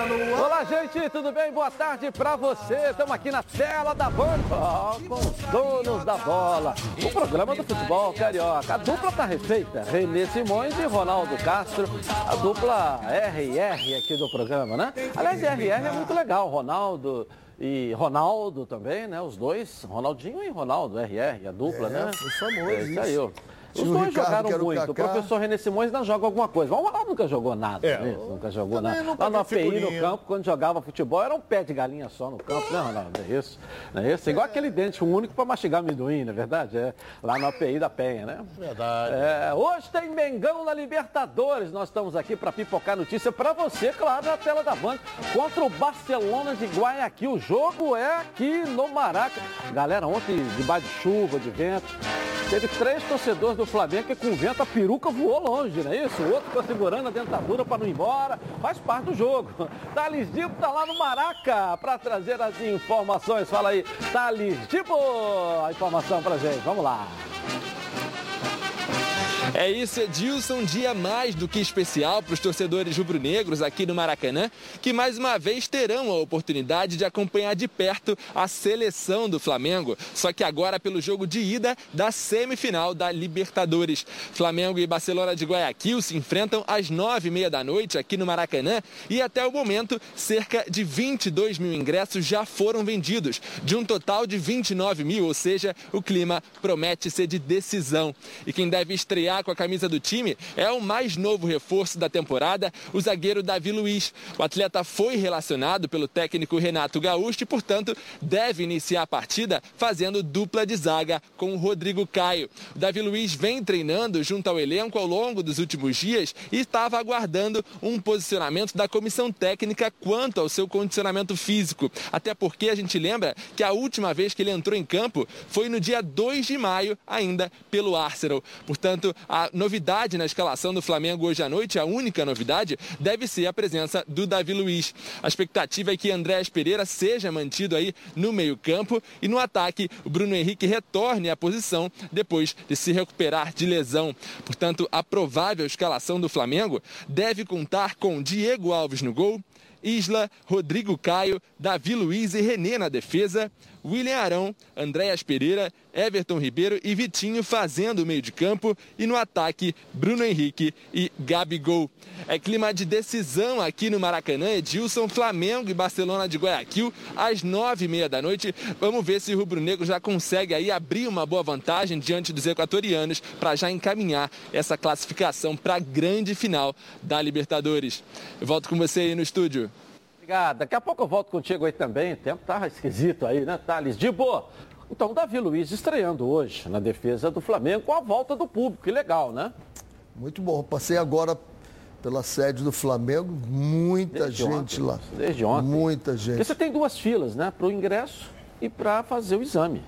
Olá, gente, tudo bem? Boa tarde pra você. Estamos aqui na tela da Band com os donos da bola. O programa do futebol carioca. A dupla tá refeita. Renê Simões e Ronaldo Castro. A dupla R&R aqui do programa, né? Aliás, R&R é muito legal. Ronaldo e Ronaldo também, né? Os dois, Ronaldinho e Ronaldo, RR, a dupla, é, né? Foi famoso é, isso aí. Os dois Ricardo, jogaram muito. O, professor René Simões não joga alguma coisa. O Ronaldo nunca jogou nada. É, né? Nunca jogou nada. Lá no API, no campo, quando jogava futebol, era um pé de galinha só no campo, né, Ronaldo? É isso. Não é isso? Igual aquele dente, único para mastigar amendoim, não é verdade? É. Lá no API da Penha, né? Verdade. É, hoje tem Mengão na Libertadores. Nós estamos aqui para pipocar notícia para você, claro, na tela da Band, contra o Barcelona de Guayaquil. O jogo é aqui no Maraca. Galera, ontem, debaixo de chuva, de vento, teve três torcedores do Flamengo que com vento a peruca voou longe, não é isso? O outro ficou segurando a dentadura para não ir embora. Faz parte do jogo. Thales Dibo está lá no Maraca para trazer as informações. Fala aí, Thales Dibo, a informação para gente. Vamos lá. É isso, Edilson, dia mais do que especial para os torcedores rubro-negros aqui no Maracanã, que mais uma vez terão a oportunidade de acompanhar de perto a seleção do Flamengo, só que agora pelo jogo de ida da semifinal da Libertadores. Flamengo e Barcelona de Guayaquil se enfrentam às nove e meia da noite aqui no Maracanã e até o momento cerca de 22 mil ingressos já foram vendidos, de um total de 29 mil, ou seja, o clima promete ser de decisão. E quem deve estrear com a camisa do time é o mais novo reforço da temporada, o zagueiro Davi Luiz. O atleta foi relacionado pelo técnico Renato Gaúcho e, portanto, deve iniciar a partida fazendo dupla de zaga com o Rodrigo Caio. O Davi Luiz vem treinando junto ao elenco ao longo dos últimos dias e estava aguardando um posicionamento da comissão técnica quanto ao seu condicionamento físico. Até porque a gente lembra que a última vez que ele entrou em campo foi no dia 2 de maio, ainda pelo Arsenal. Portanto, a novidade na escalação do Flamengo hoje à noite, a única novidade, deve ser a presença do Davi Luiz. A expectativa é que Andréas Pereira seja mantido aí no meio-campo e no ataque o Bruno Henrique retorne à posição depois de se recuperar de lesão. Portanto, a provável escalação do Flamengo deve contar com Diego Alves no gol, Isla, Rodrigo Caio, Davi Luiz e Renê na defesa, William Arão, Andréas Pereira, Everton Ribeiro e Vitinho fazendo o meio de campo e no ataque Bruno Henrique e Gabigol. É clima de decisão aqui no Maracanã, Edilson, Flamengo e Barcelona de Guayaquil às nove e meia da noite. Vamos ver se o Rubro Negro já consegue aí abrir uma boa vantagem diante dos equatorianos para já encaminhar essa classificação para a grande final da Libertadores. Eu volto com você aí no estúdio. Obrigado. Daqui a pouco eu volto contigo aí também. O tempo tá esquisito aí, né, Thales? De boa. Então, Davi Luiz estreando hoje na defesa do Flamengo com a volta do público. Que legal, né? Muito bom. Passei agora pela sede do Flamengo, muita Desde gente ontem, lá. Desde ontem. Muita gente. Porque você tem duas filas, né? Para o ingresso e para fazer o exame.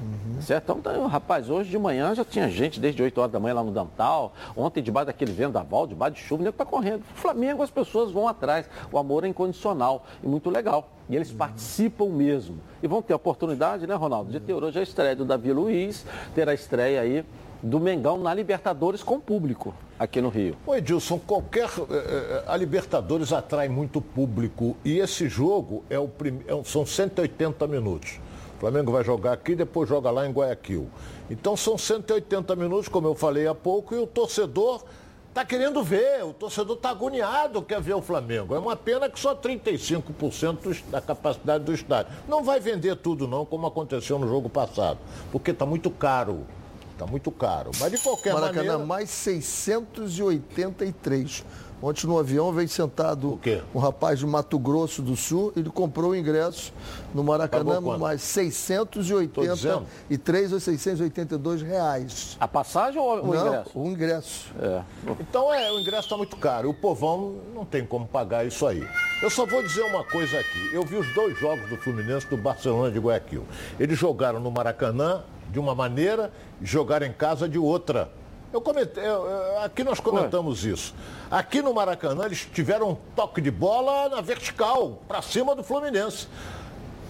Uhum. Certo? Então, tá, rapaz, hoje de manhã já tinha gente desde 8 horas da manhã lá no Dantal. Ontem, debaixo daquele vendaval, debaixo de chuva, o nego tá correndo. Flamengo, as pessoas vão atrás. O amor é incondicional e muito legal. E eles uhum. participam mesmo. E vão ter a oportunidade, né, Ronaldo, de ter hoje a estreia do Davi Luiz, ter a estreia aí do Mengão na Libertadores com público aqui no Rio. Oi, Edilson, qualquer. Eh, eh, a Libertadores atrai muito público e esse jogo é o prim... É são 180 minutos. O Flamengo vai jogar aqui, depois joga lá em Guayaquil. Então são 180 minutos, como eu falei há pouco, e o torcedor está querendo ver, o torcedor está agoniado, quer ver o Flamengo. É uma pena que só 35% da capacidade do estádio. Não vai vender tudo não, como aconteceu no jogo passado, porque está muito caro. Está muito caro. Mas de qualquer Maracanã, maneira... mais 683 Ontem no avião veio sentado um rapaz de Mato Grosso do Sul, ele comprou o ingresso no Maracanã mais 683 ou 682 reais. A passagem ou o não, ingresso? O ingresso. É. Então é, o ingresso está muito caro. O povão não tem como pagar isso aí. Eu só vou dizer uma coisa aqui. Eu vi os dois jogos do Fluminense do Barcelona de Guayaquil. Eles jogaram no Maracanã de uma maneira e jogaram em casa de outra. Eu comentei, eu, aqui nós comentamos Ué. isso. Aqui no Maracanã eles tiveram um toque de bola na vertical, para cima do Fluminense.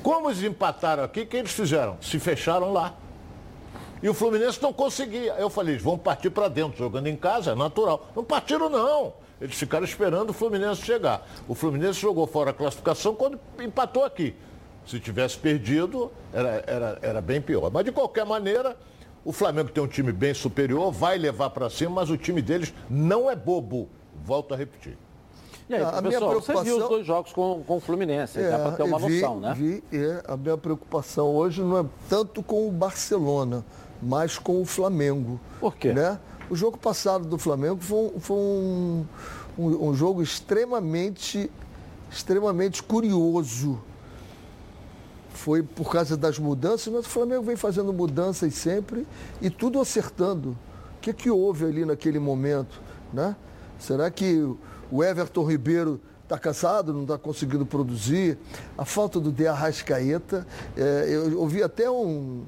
Como eles empataram aqui, o que eles fizeram? Se fecharam lá. E o Fluminense não conseguia. Eu falei, eles vão partir para dentro, jogando em casa, é natural. Não partiram, não. Eles ficaram esperando o Fluminense chegar. O Fluminense jogou fora a classificação quando empatou aqui. Se tivesse perdido, era, era, era bem pior. Mas de qualquer maneira, o Flamengo tem um time bem superior, vai levar para cima, mas o time deles não é bobo. Volto a repetir. E aí, a minha preocupação... você viu os dois jogos com, com o Fluminense, é, dá para ter uma vi, noção, né? Vi, é, a minha preocupação hoje não é tanto com o Barcelona, mas com o Flamengo. Por quê? Né? O jogo passado do Flamengo foi, um, foi um, um, um jogo extremamente, extremamente curioso foi por causa das mudanças, mas o Flamengo vem fazendo mudanças sempre e tudo acertando. O que, que houve ali naquele momento? Né? Será que o Everton Ribeiro está cansado, não está conseguindo produzir? A falta do De Arrascaeta. É, eu ouvi até um,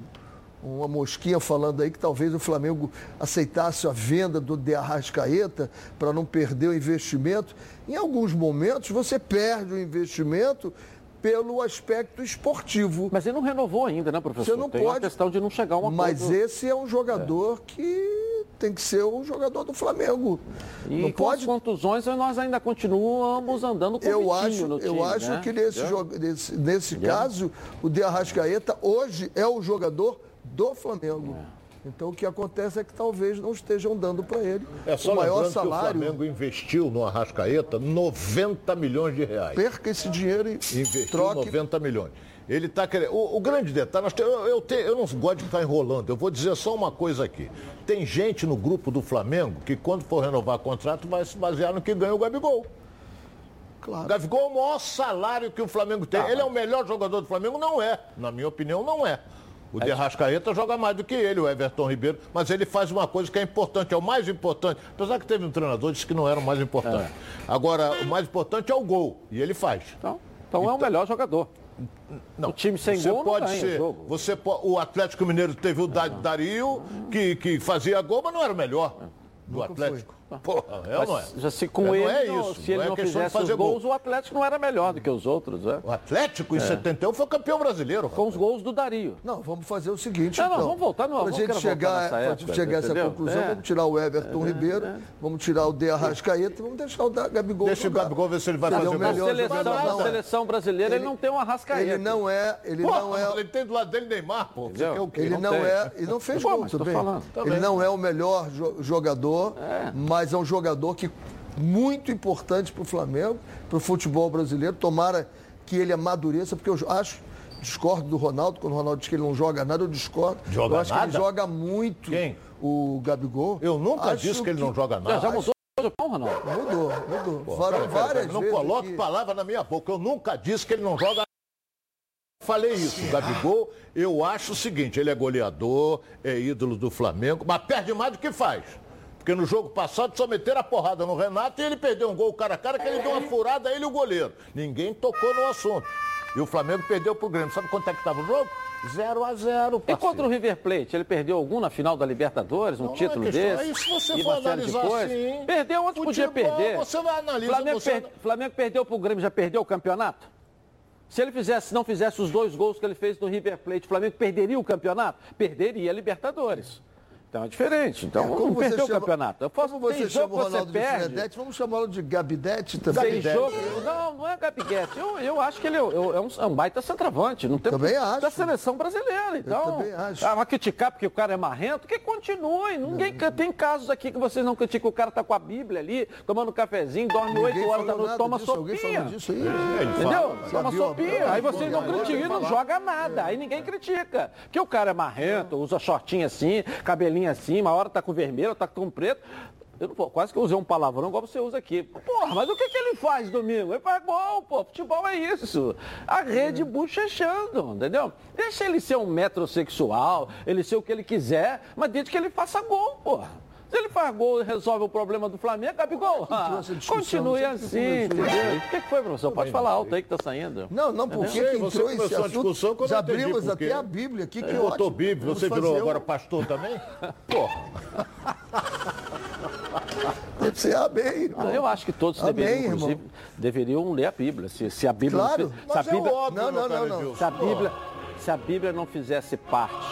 uma mosquinha falando aí que talvez o Flamengo aceitasse a venda do De Arrascaeta para não perder o investimento. Em alguns momentos você perde o investimento pelo aspecto esportivo. Mas ele não renovou ainda, né, professor? Você não tem pode. questão de não chegar a uma Mas esse é um jogador é. que tem que ser o jogador do Flamengo. E não com pode... as contusões nós ainda continuamos andando com eu acho, no time, Eu acho né? que nesse, jogo, nesse, nesse caso, o De Arrascaeta hoje é o jogador do Flamengo. É. Então o que acontece é que talvez não estejam dando para ele é só o maior salário. Que o Flamengo investiu no Arrascaeta 90 milhões de reais. Perca esse dinheiro e investiu troque... 90 milhões. Ele está querendo. O, o, grande detalhe, eu, eu, te, eu, não gosto de ficar enrolando, eu vou dizer só uma coisa aqui. Tem gente no grupo do Flamengo que, quando for renovar contrato, vai se basear no que ganha o Gabigol. Claro. O Gabigol é o maior salário que o Flamengo tem. Tá, ele é o melhor jogador do Flamengo? Não é. Na minha opinião, não é. O De Rascaeta joga mais do que ele, o Everton Ribeiro, mas ele faz uma coisa que é importante, é o mais importante. Apesar que teve um treinador que disse que não era o mais importante. É. Agora, o mais importante é o gol, e ele faz. Então, então, então é o então- melhor jogador. Não, o time sem você gol pode não ser, jogo. Você pode, o Atlético Mineiro teve o Dario, que, que fazia gol, mas não era o melhor do Atlético. Porra, é ou não é? Já se com é, ele, é isso, se ele não, é fizesse os gols, gol. o Atlético não era melhor do que os outros. É? O Atlético, em é. 71, foi campeão brasileiro. Com os gols do Dario. Não, vamos fazer o seguinte, não, então. Não, vamos voltar no Para a gente chegar, época, chegar a essa conclusão, é. vamos tirar o Everton é, Ribeiro, vamos tirar o De Arrascaeta, vamos deixar o Gabigol Deixa o Gabigol ver se ele vai fazer o melhor. Na seleção brasileira, ele não tem um Arrascaeta. Ele não é... Ele não é... Ele tem do lado dele Neymar, pô. Ele não é... Ele não fez gol, tudo bem. Ele não é o melhor jogador, mas é um jogador que muito importante para o Flamengo, para o futebol brasileiro. Tomara que ele amadureça, porque eu acho, discordo do Ronaldo, quando o Ronaldo diz que ele não joga nada, eu discordo. Joga eu acho nada? que ele joga muito Quem? o Gabigol. Eu nunca acho disse que ele não joga nada. Já, já mudou não, Ronaldo? Mudou, mudou. Pô, várias, várias não coloque que... palavra na minha boca. Eu nunca disse que ele não joga Falei isso, o Gabigol, eu acho o seguinte, ele é goleador, é ídolo do Flamengo, mas perde mais do que faz. Porque no jogo passado só meteram a porrada no Renato e ele perdeu um gol cara a cara que ele deu uma furada a ele e o goleiro. Ninguém tocou no assunto. E o Flamengo perdeu pro Grêmio. Sabe quanto é que estava o jogo? 0 a 0 E contra o River Plate, ele perdeu algum na final da Libertadores, um não, título não é desse? Aí, se você for analisar assim, Perdeu onde podia perder. Você vai analisar. Flamengo, você... per... Flamengo perdeu pro Grêmio, já perdeu o campeonato? Se ele fizesse, não fizesse os dois gols que ele fez no River Plate, o Flamengo perderia o campeonato? Perderia a Libertadores. Então é diferente. Então é, como perdeu chama, o campeonato. Eu posso, como você chama o Ronaldo de Fredete, vamos chamá-lo de Gabidete também. Tem jogo, não, não é Gabidete. Eu, eu acho que ele é, é, um, é um baita centroavante. Não tem também acho. Da seleção brasileira. Então, eu também acho. Ah, vai criticar porque o cara é marrento, que continue. Ninguém não. tem casos aqui que vocês não criticam. O cara tá com a Bíblia ali, tomando um cafezinho, dorme oito horas da noite, toma disso. sopinha. Disso aí. É, Entendeu? Toma sopinha. Aí vocês não criticam, não joga nada. Aí ninguém critica. Porque o cara é marrento, usa shortinho assim, cabelinho assim, uma hora tá com vermelho, tá com preto. Eu não, quase que eu usei um palavrão igual você usa aqui. Porra, mas o que, que ele faz domingo? Ele faz gol, pô. Futebol é isso. A rede bochechando, entendeu? Deixa ele ser um metrosexual, ele ser o que ele quiser, mas desde que ele faça gol, porra. Se ele faz gol e resolve o problema do Flamengo, Gabigol, ah, continue assim, entendeu? O que, que foi, professor? Pode falar alto aí que está saindo. Não, não, porque que entrou esse assunto, discussão, já abrimos até a Bíblia aqui, que é. Botou Bíblia, você virou agora pastor também? Porra. Deve ser amém. Ah, eu acho que todos amém, deveriam, inclusive, deveriam ler a Bíblia. Se, se a Bíblia. Claro, não, se a Bíblia, é óbvio, não, não, não, não. Se a Bíblia, se a Bíblia não fizesse parte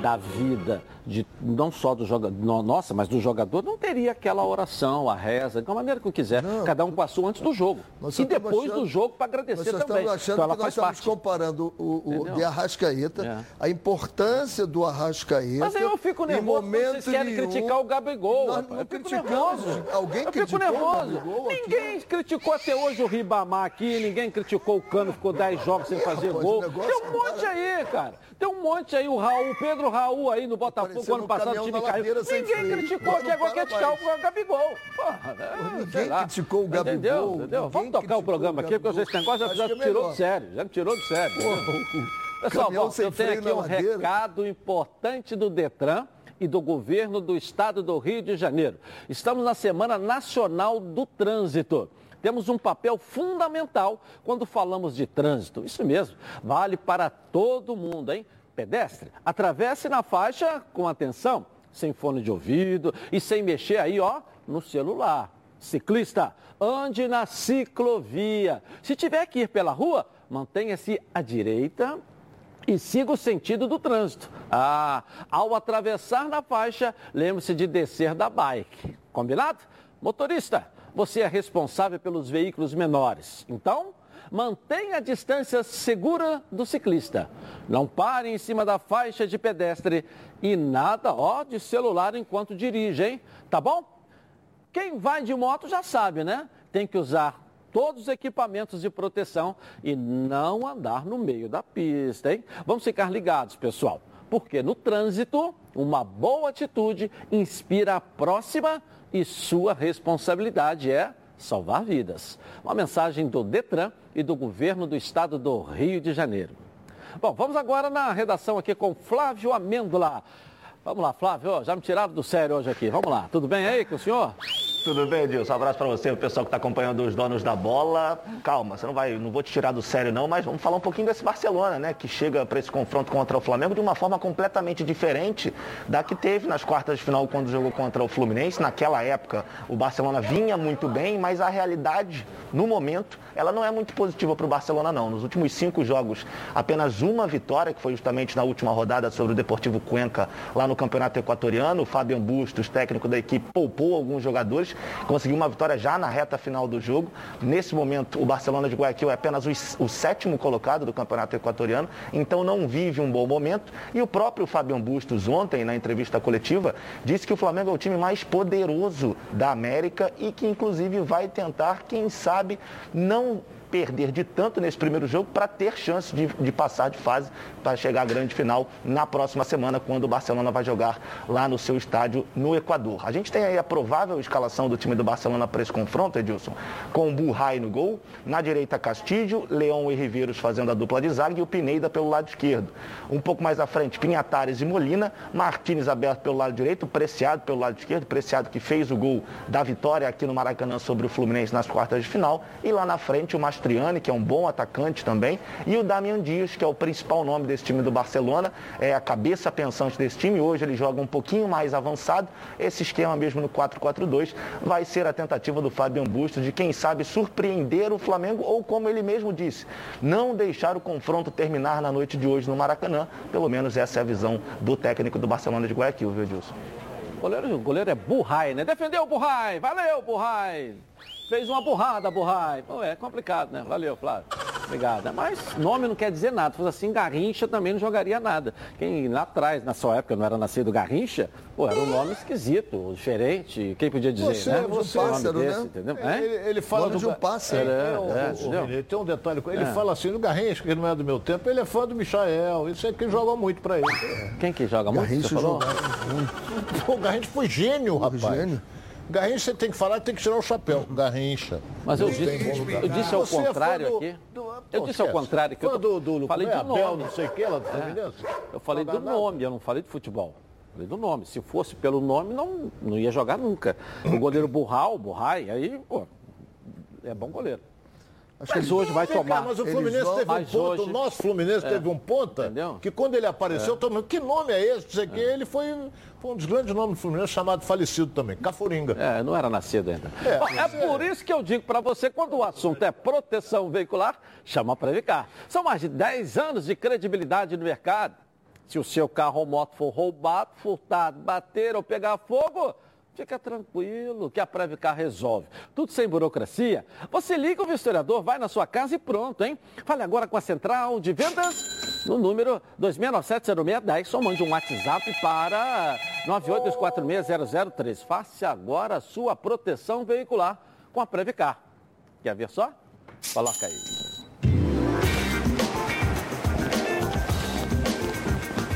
da vida de não só do jogador, nossa, mas do jogador, não teria aquela oração, a reza, de uma maneira que quiser. Não, Cada um passou antes do jogo. E depois achando, do jogo para agradecer nós também. Achando então, que nós estamos parte. comparando o, o de Arrascaeta, é. a importância do Arrascaeta. Mas aí eu fico nervoso momento vocês querem nenhum, criticar o Gabigol. Nós não eu fico nervoso. Alguém eu fico nervoso. ninguém aqui? criticou até hoje o Ribamar aqui, ninguém criticou o Cano, ficou 10 jogos sem fazer gol. Tem um monte aí, cara. Tem um monte aí, o Raul, Pedro Raul aí no Botafogo, ano passado o time caiu. Ninguém criticou aqui, agora quer criticar o Gabigol. Porra, né? Ninguém criticou o Gabigol. Entendeu? Entendeu? Vamos tocar o programa aqui, porque esse negócio já, já é tirou de sério. Já me tirou de sério. Pessoal, bom, eu tenho aqui um recado importante do Detran e do governo do estado do Rio de Janeiro. Estamos na Semana Nacional do Trânsito. Temos um papel fundamental quando falamos de trânsito. Isso mesmo, vale para todo mundo, hein? Pedestre, atravesse na faixa com atenção, sem fone de ouvido e sem mexer aí, ó, no celular. Ciclista, ande na ciclovia. Se tiver que ir pela rua, mantenha-se à direita e siga o sentido do trânsito. Ah, ao atravessar na faixa, lembre-se de descer da bike. Combinado? Motorista, você é responsável pelos veículos menores. Então, mantenha a distância segura do ciclista. Não pare em cima da faixa de pedestre e nada, ó, de celular enquanto dirige, hein? Tá bom? Quem vai de moto já sabe, né? Tem que usar todos os equipamentos de proteção e não andar no meio da pista, hein? Vamos ficar ligados, pessoal, porque no trânsito, uma boa atitude inspira a próxima e sua responsabilidade é salvar vidas. Uma mensagem do Detran e do governo do estado do Rio de Janeiro. Bom, vamos agora na redação aqui com Flávio Amêndola. Vamos lá, Flávio, já me tiraram do sério hoje aqui. Vamos lá, tudo bem aí com o senhor? Tudo bem, Edilson? Um abraço para você, o pessoal que está acompanhando os donos da bola. Calma, você não vai, não vou te tirar do sério não, mas vamos falar um pouquinho desse Barcelona, né? Que chega para esse confronto contra o Flamengo de uma forma completamente diferente da que teve nas quartas de final quando jogou contra o Fluminense. Naquela época, o Barcelona vinha muito bem, mas a realidade, no momento, ela não é muito positiva para o Barcelona não. Nos últimos cinco jogos, apenas uma vitória, que foi justamente na última rodada sobre o Deportivo Cuenca, lá no Campeonato Equatoriano. O Fabian Bustos, técnico da equipe, poupou alguns jogadores conseguiu uma vitória já na reta final do jogo. Nesse momento, o Barcelona de Guayaquil é apenas o, o sétimo colocado do campeonato equatoriano, então não vive um bom momento. E o próprio Fabian Bustos, ontem, na entrevista coletiva, disse que o Flamengo é o time mais poderoso da América e que, inclusive, vai tentar, quem sabe, não perder de tanto nesse primeiro jogo para ter chance de, de, passar de fase para chegar à grande final na próxima semana, quando o Barcelona vai jogar lá no seu estádio no Equador. A gente tem aí a provável escalação do time do Barcelona para esse confronto, Edilson, com o Burray no gol, na direita Castilho, Leão e Riveiros fazendo a dupla de zaga e o Pineda pelo lado esquerdo. Um pouco mais à frente, Pinhatares e Molina, Martins aberto pelo lado direito, Preciado pelo lado esquerdo, Preciado que fez o gol da vitória aqui no Maracanã sobre o Fluminense nas quartas de final, e lá na frente o Mastriani, que é um bom atacante também, e o Damian Dias, que é o principal nome desse time do Barcelona, é a cabeça pensante desse time. Hoje ele joga um pouquinho mais avançado. Esse esquema mesmo no 4-4-2 vai ser a tentativa do Fabian Bustos de, quem sabe, surpreender o Flamengo ou, como ele mesmo disse, não deixar o confronto terminar na noite de hoje no Maracanã. Pelo menos essa é a visão do técnico do Barcelona de Guayaquil, viu, Edilson? O goleiro, o goleiro é Burrai, né? Defendeu o Burrai. Valeu, Burrai. Fez uma burrada, Burrai. Pô, é complicado, né? Valeu, Flávio. Obrigado. Mas nome não quer dizer nada. Se fosse assim, Garrincha também não jogaria nada. Quem lá atrás, na sua época, não era nascido Garrincha, pô, era um nome esquisito, diferente. Quem podia dizer, você, né? Você, um pássaro, desse, né? Entendeu? Ele, ele fala de um pássaro. É, é, é, tem um detalhe. Ele é. fala assim, do Garrincha, que não é do meu tempo, ele é fã do Michael. Isso é que jogou muito pra ele. Quem que joga muito? Garrincha jogou. O Garrincha foi gênio, rapaz. Gênio. Garrincha você tem que falar, tem que tirar o chapéu. Garrincha. Mas eu disse, eu disse ao é contrário do, aqui. Do, eu disse ao contrário que eu do, do, falei do nome. não sei o que, lá do é, Eu falei do nome, eu não falei de futebol. Falei do nome. Se fosse pelo nome, não, não ia jogar nunca. O goleiro Burral, Burrai, aí, pô, é bom goleiro. Acho que eles hoje vai tomar. Mas o Fluminense vão... teve um ponto, hoje... o nosso Fluminense é. teve um ponta, Entendeu? que quando ele apareceu, é. todo que nome é esse? É. Ele foi, foi, um dos grandes nomes do Fluminense, chamado falecido também, Cafuringa. É, não era nascido ainda. É, é por isso que eu digo para você, quando o assunto é proteção veicular, chama para cá. São mais de 10 anos de credibilidade no mercado Se o seu carro ou moto for roubado, furtado, bater ou pegar fogo, Fica tranquilo que a Previcar resolve. Tudo sem burocracia. Você liga o vistoriador, vai na sua casa e pronto, hein? Fale agora com a Central de Vendas no número 26970610 ou mande um WhatsApp para 982460003. Faça agora a sua proteção veicular com a Previcar. Quer ver só? Coloca aí.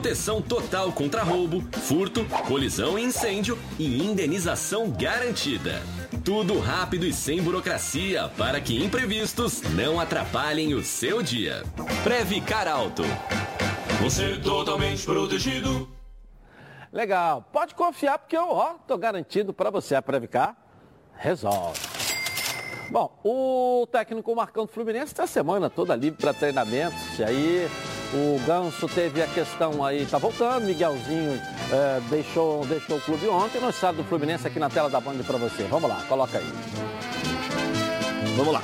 Proteção total contra roubo, furto, colisão e incêndio e indenização garantida. Tudo rápido e sem burocracia para que imprevistos não atrapalhem o seu dia. Previcar Alto. Você totalmente protegido. Legal. Pode confiar porque eu, ó, tô garantido para você. A Previcar resolve. Bom, o técnico Marcão do Fluminense está a semana toda livre para treinamentos. E aí o Ganso teve a questão aí, tá voltando, Miguelzinho é, deixou, deixou o clube ontem. Nós sabe do Fluminense aqui na tela da Band para você. Vamos lá, coloca aí. Vamos lá.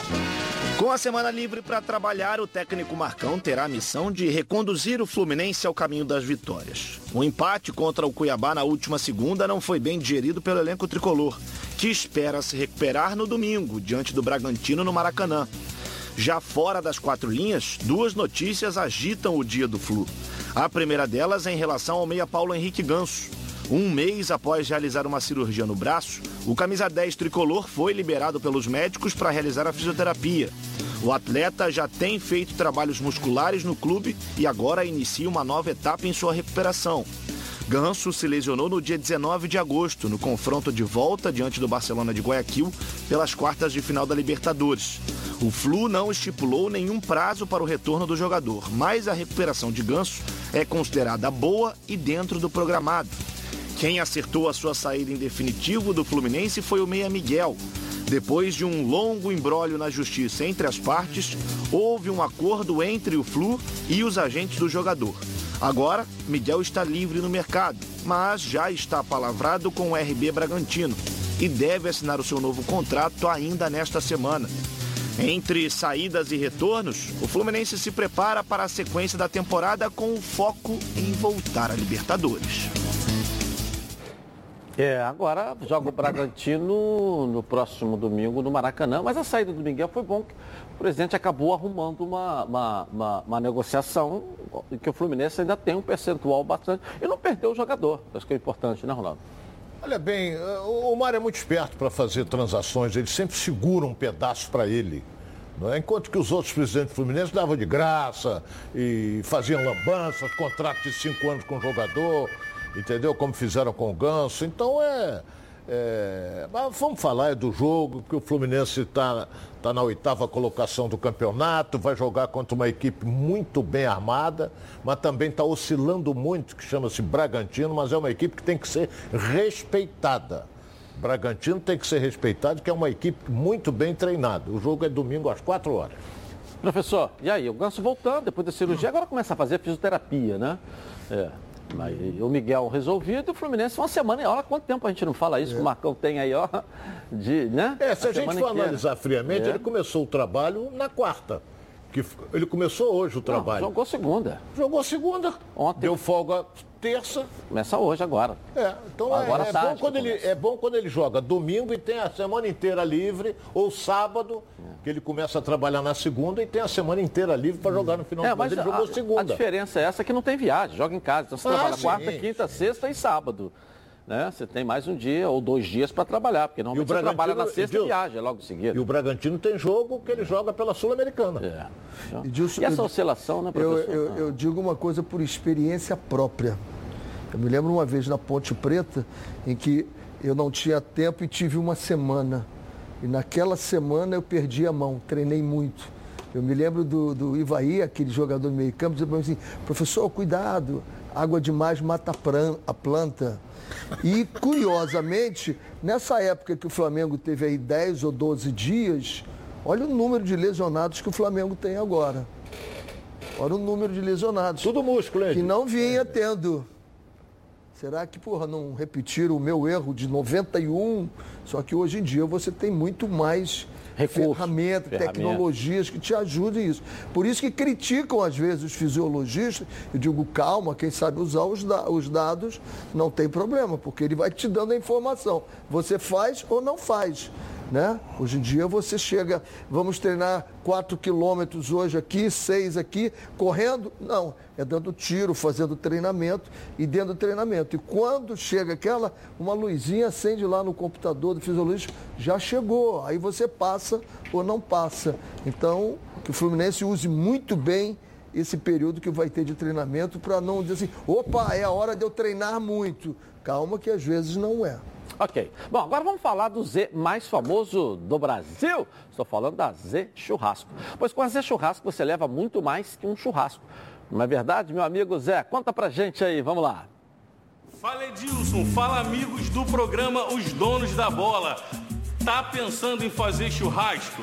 Com a semana livre para trabalhar, o técnico Marcão terá a missão de reconduzir o Fluminense ao caminho das vitórias. O empate contra o Cuiabá na última segunda não foi bem digerido pelo elenco tricolor, que espera se recuperar no domingo, diante do Bragantino no Maracanã. Já fora das quatro linhas, duas notícias agitam o dia do Flu. A primeira delas é em relação ao meia Paulo Henrique Ganso. Um mês após realizar uma cirurgia no braço, o camisa 10 tricolor foi liberado pelos médicos para realizar a fisioterapia. O atleta já tem feito trabalhos musculares no clube e agora inicia uma nova etapa em sua recuperação. Ganso se lesionou no dia 19 de agosto, no confronto de volta diante do Barcelona de Guayaquil pelas quartas de final da Libertadores. O Flu não estipulou nenhum prazo para o retorno do jogador, mas a recuperação de Ganso é considerada boa e dentro do programado. Quem acertou a sua saída em definitivo do Fluminense foi o Meia Miguel. Depois de um longo embrólio na justiça entre as partes, houve um acordo entre o Flu e os agentes do jogador. Agora, Miguel está livre no mercado, mas já está palavrado com o RB Bragantino e deve assinar o seu novo contrato ainda nesta semana. Entre saídas e retornos, o Fluminense se prepara para a sequência da temporada com o foco em voltar à Libertadores. É, agora joga o Bragantino no próximo domingo no Maracanã, mas a saída do Miguel foi bom. O presidente acabou arrumando uma, uma, uma, uma negociação em que o Fluminense ainda tem um percentual bastante. E não perdeu o jogador, acho que é importante, né, Ronaldo? Olha bem, o Mário é muito esperto para fazer transações, ele sempre segura um pedaço para ele. É? Enquanto que os outros presidentes fluminenses davam de graça e faziam lambanças, contratos de cinco anos com o jogador entendeu? Como fizeram com o Ganso. Então é. É... Vamos falar do jogo, que o Fluminense está tá na oitava colocação do campeonato, vai jogar contra uma equipe muito bem armada, mas também está oscilando muito, que chama-se Bragantino, mas é uma equipe que tem que ser respeitada. Bragantino tem que ser respeitado, que é uma equipe muito bem treinada. O jogo é domingo às quatro horas. Professor, e aí? O Ganso voltando depois da cirurgia, agora começa a fazer fisioterapia, né? É. Mas o Miguel resolvido e o Fluminense uma semana. E olha quanto tempo a gente não fala isso, é. que o Marcão tem aí, ó. De, né? É, se a, a gente for analisar friamente, é. ele começou o trabalho na quarta. Que ele começou hoje o trabalho. Não, jogou segunda. Jogou segunda. Ontem. Deu folga terça. Começa hoje agora. É, então agora é, é bom quando ele, é bom quando ele joga domingo e tem a semana inteira livre, ou sábado, é. que ele começa a trabalhar na segunda e tem a semana inteira livre para jogar no final é, do mas ele a, jogou segunda. A diferença é essa que não tem viagem, joga em casa. Então você ah, trabalha sim. quarta, quinta, sexta e sábado. Né? Você tem mais um dia ou dois dias para trabalhar, porque normalmente você trabalha na sexta e viaja logo em seguida. E o Bragantino tem jogo que ele joga pela Sul-Americana. É. E, e, essa oscilação, né, professor? Eu, eu, eu digo uma coisa por experiência própria. Eu me lembro uma vez na Ponte Preta em que eu não tinha tempo e tive uma semana. E naquela semana eu perdi a mão, treinei muito. Eu me lembro do, do Ivaí, aquele jogador do meio campo, dizendo assim, professor, cuidado, água demais mata a planta. E, curiosamente, nessa época que o Flamengo teve aí 10 ou 12 dias, olha o número de lesionados que o Flamengo tem agora. Olha o número de lesionados. Tudo músculo, hein? Que não vinha tendo. Será que, porra, não repetiram o meu erro de 91? Só que hoje em dia você tem muito mais Recurso, ferramenta, ferramenta, tecnologias que te ajudem isso. Por isso que criticam, às vezes, os fisiologistas. Eu digo, calma, quem sabe usar os, da os dados não tem problema, porque ele vai te dando a informação. Você faz ou não faz. Né? Hoje em dia você chega, vamos treinar 4 quilômetros hoje aqui, 6 aqui, correndo? Não, é dando tiro, fazendo treinamento e dentro do treinamento. E quando chega aquela, uma luzinha acende lá no computador do fisiologista, já chegou. Aí você passa ou não passa. Então, que o Fluminense use muito bem esse período que vai ter de treinamento para não dizer assim, opa, é a hora de eu treinar muito. Calma que às vezes não é. Ok. Bom, agora vamos falar do Z mais famoso do Brasil. Estou falando da Z Churrasco. Pois com a Z Churrasco você leva muito mais que um churrasco. Não é verdade, meu amigo Zé? Conta pra gente aí, vamos lá. Fala Edilson, fala amigos do programa Os Donos da Bola. Tá pensando em fazer churrasco?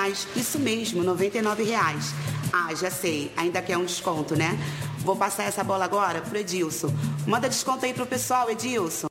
reais. Isso mesmo, 99 reais. Ah, já sei, ainda quer um desconto, né? Vou passar essa bola agora pro Edilson. Manda desconto aí pro pessoal, Edilson.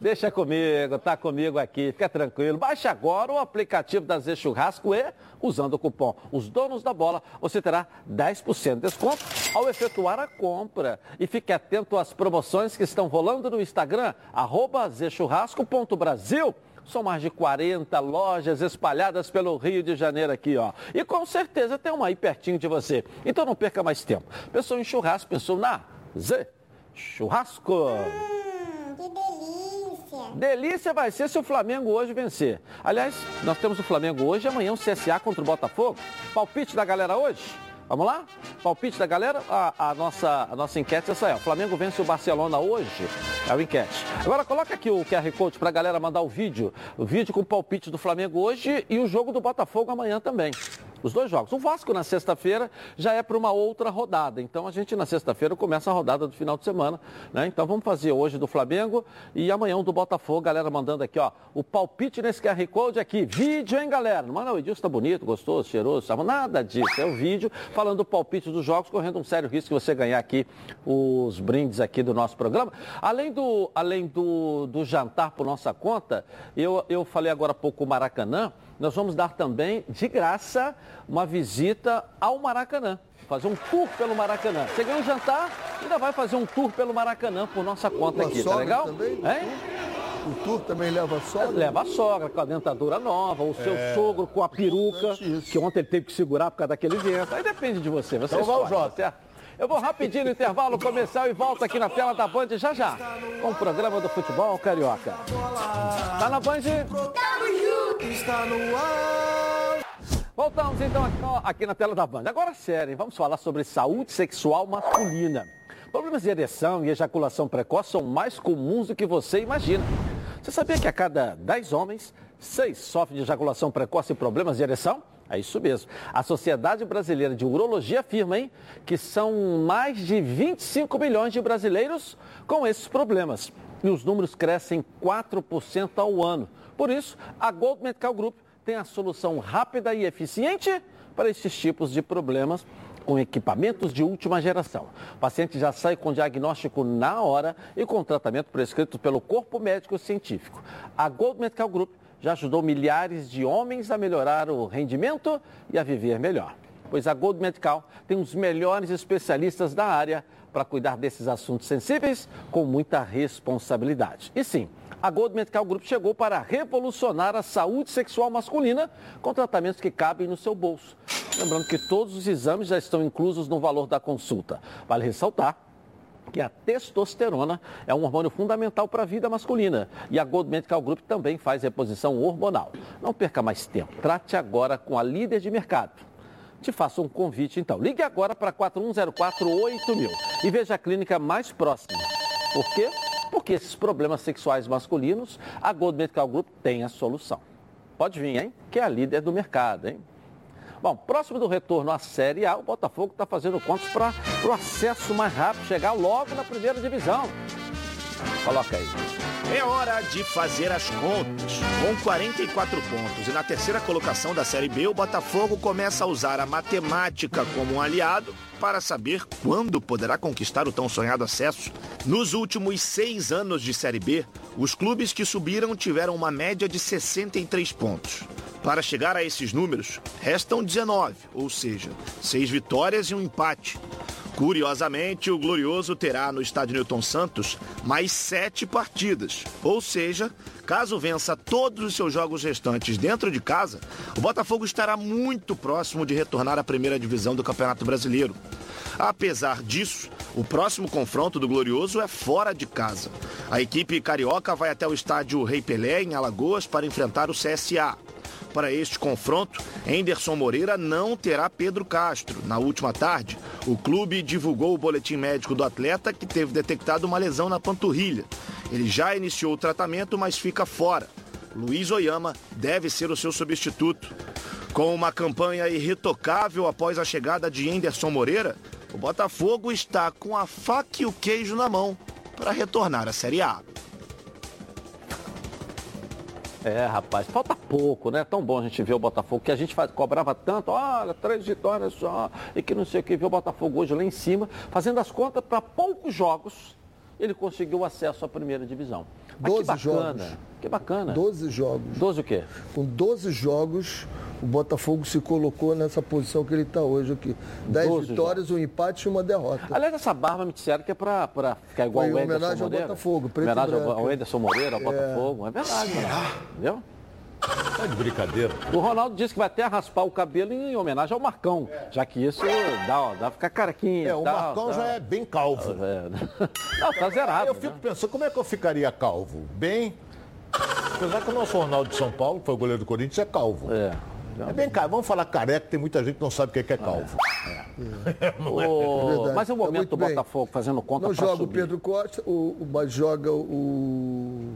Deixa comigo, tá comigo aqui, fica tranquilo. Baixe agora o aplicativo da Z Churrasco e, usando o cupom Os Donos da Bola, você terá 10% de desconto ao efetuar a compra. E fique atento às promoções que estão rolando no Instagram, arroba zchurrasco.brasil. São mais de 40 lojas espalhadas pelo Rio de Janeiro aqui, ó. E com certeza tem uma aí pertinho de você. Então não perca mais tempo. Pensou em churrasco, pensou na Z Churrasco. Hum, que delícia. Delícia vai ser se o Flamengo hoje vencer. Aliás, nós temos o Flamengo hoje e amanhã o CSA contra o Botafogo. Palpite da galera hoje? Vamos lá? Palpite da galera? A, a, nossa, a nossa enquete é essa aí. O Flamengo vence o Barcelona hoje. É o enquete. Agora coloca aqui o QR Code para a galera mandar o vídeo. O vídeo com o palpite do Flamengo hoje e o jogo do Botafogo amanhã também os dois jogos. O Vasco na sexta-feira já é para uma outra rodada. Então a gente na sexta-feira começa a rodada do final de semana. Né? Então vamos fazer hoje do Flamengo e amanhã do Botafogo. Galera mandando aqui, ó, o palpite nesse QR Code aqui. Vídeo, hein, galera? Não, o Edilson tá bonito, gostoso, cheiroso, sabe? nada disso. É o vídeo falando do palpite dos jogos, correndo um sério risco de você ganhar aqui os brindes aqui do nosso programa. Além do, além do, do jantar por nossa conta, eu, eu falei agora há pouco o Maracanã nós vamos dar também, de graça, uma visita ao Maracanã. Fazer um tour pelo Maracanã. Você ganha um jantar, ainda vai fazer um tour pelo Maracanã por nossa conta aqui, tá legal? Também, hein? O tour também leva a sogra? Leva a sogra com a dentadura nova, o seu é... sogro com a peruca, que ontem ele teve que segurar por causa daquele vento. Aí depende de você. Você então vamos, Jota. Certo? Eu vou rapidinho no intervalo comercial e volto aqui na tela da Band já já, com o programa do futebol carioca. Tá na Band? Está no ar! Voltamos então aqui na tela da Band. Agora sério, vamos falar sobre saúde sexual masculina. Problemas de ereção e ejaculação precoce são mais comuns do que você imagina. Você sabia que a cada 10 homens, 6 sofrem de ejaculação precoce e problemas de ereção? É isso mesmo. A Sociedade Brasileira de Urologia afirma, hein, que são mais de 25 milhões de brasileiros com esses problemas. E os números crescem 4% ao ano. Por isso, a Gold Medical Group tem a solução rápida e eficiente para esses tipos de problemas com equipamentos de última geração. O paciente já sai com diagnóstico na hora e com tratamento prescrito pelo corpo médico científico. A Gold Medical Group já ajudou milhares de homens a melhorar o rendimento e a viver melhor. Pois a Gold Medical tem os melhores especialistas da área para cuidar desses assuntos sensíveis com muita responsabilidade. E sim, a Gold Medical Group chegou para revolucionar a saúde sexual masculina com tratamentos que cabem no seu bolso. Lembrando que todos os exames já estão inclusos no valor da consulta. Vale ressaltar que a testosterona é um hormônio fundamental para a vida masculina. E a Gold Medical Group também faz reposição hormonal. Não perca mais tempo. Trate agora com a líder de mercado. Te faço um convite, então. Ligue agora para 41048000 e veja a clínica mais próxima. Por quê? Porque esses problemas sexuais masculinos, a Gold Medical Group tem a solução. Pode vir, hein? Que é a líder do mercado, hein? Bom, próximo do retorno à Série A, o Botafogo está fazendo contas para o acesso mais rápido, chegar logo na primeira divisão. Coloca aí. É hora de fazer as contas. Com 44 pontos e na terceira colocação da Série B, o Botafogo começa a usar a matemática como um aliado para saber quando poderá conquistar o tão sonhado acesso. Nos últimos seis anos de Série B, os clubes que subiram tiveram uma média de 63 pontos. Para chegar a esses números, restam 19, ou seja, seis vitórias e um empate. Curiosamente, o Glorioso terá no estádio Newton Santos mais sete partidas. Ou seja, caso vença todos os seus jogos restantes dentro de casa, o Botafogo estará muito próximo de retornar à primeira divisão do Campeonato Brasileiro. Apesar disso, o próximo confronto do Glorioso é fora de casa. A equipe carioca vai até o estádio Rei Pelé, em Alagoas, para enfrentar o CSA. Para este confronto, Henderson Moreira não terá Pedro Castro. Na última tarde, o clube divulgou o boletim médico do atleta que teve detectado uma lesão na panturrilha. Ele já iniciou o tratamento, mas fica fora. Luiz Oyama deve ser o seu substituto. Com uma campanha irretocável após a chegada de Henderson Moreira, o Botafogo está com a faca e o queijo na mão para retornar à Série A. É, rapaz, falta pouco, né? Tão bom a gente ver o Botafogo, que a gente faz, cobrava tanto, olha, três vitórias só, e que não sei o que, ver o Botafogo hoje lá em cima, fazendo as contas para poucos jogos, ele conseguiu acesso à primeira divisão. Mas 12 que bacana, jogos. que bacana. 12 jogos. 12 o quê? Com 12 jogos, o Botafogo se colocou nessa posição que ele está hoje aqui. 10 12 vitórias, um empate e uma derrota. Aliás, essa barba me disseram que é para ficar igual Foi o em Ederson homenagem ao Moreira. Botafogo, preto homenagem ao, ao Ederson Moreira, ao Botafogo. É verdade, mano. Entendeu? Tá de brincadeira. O Ronaldo disse que vai até raspar o cabelo em homenagem ao Marcão, já que isso dá, ó, dá pra ficar carequinha. É, o dá, Marcão dá. já é bem calvo. É. Não, tá zerado. Eu fico pensando, como é que eu ficaria calvo? Bem. Apesar que o nosso Ronaldo de São Paulo, que foi o goleiro do Corinthians, é calvo. É. É bem calvo. Vamos falar careca, tem muita gente que não sabe o que é calvo. Ô, verdade. mas é o momento do bem. Botafogo fazendo conta Não joga o subir. Pedro Costa, o, o- mas joga o,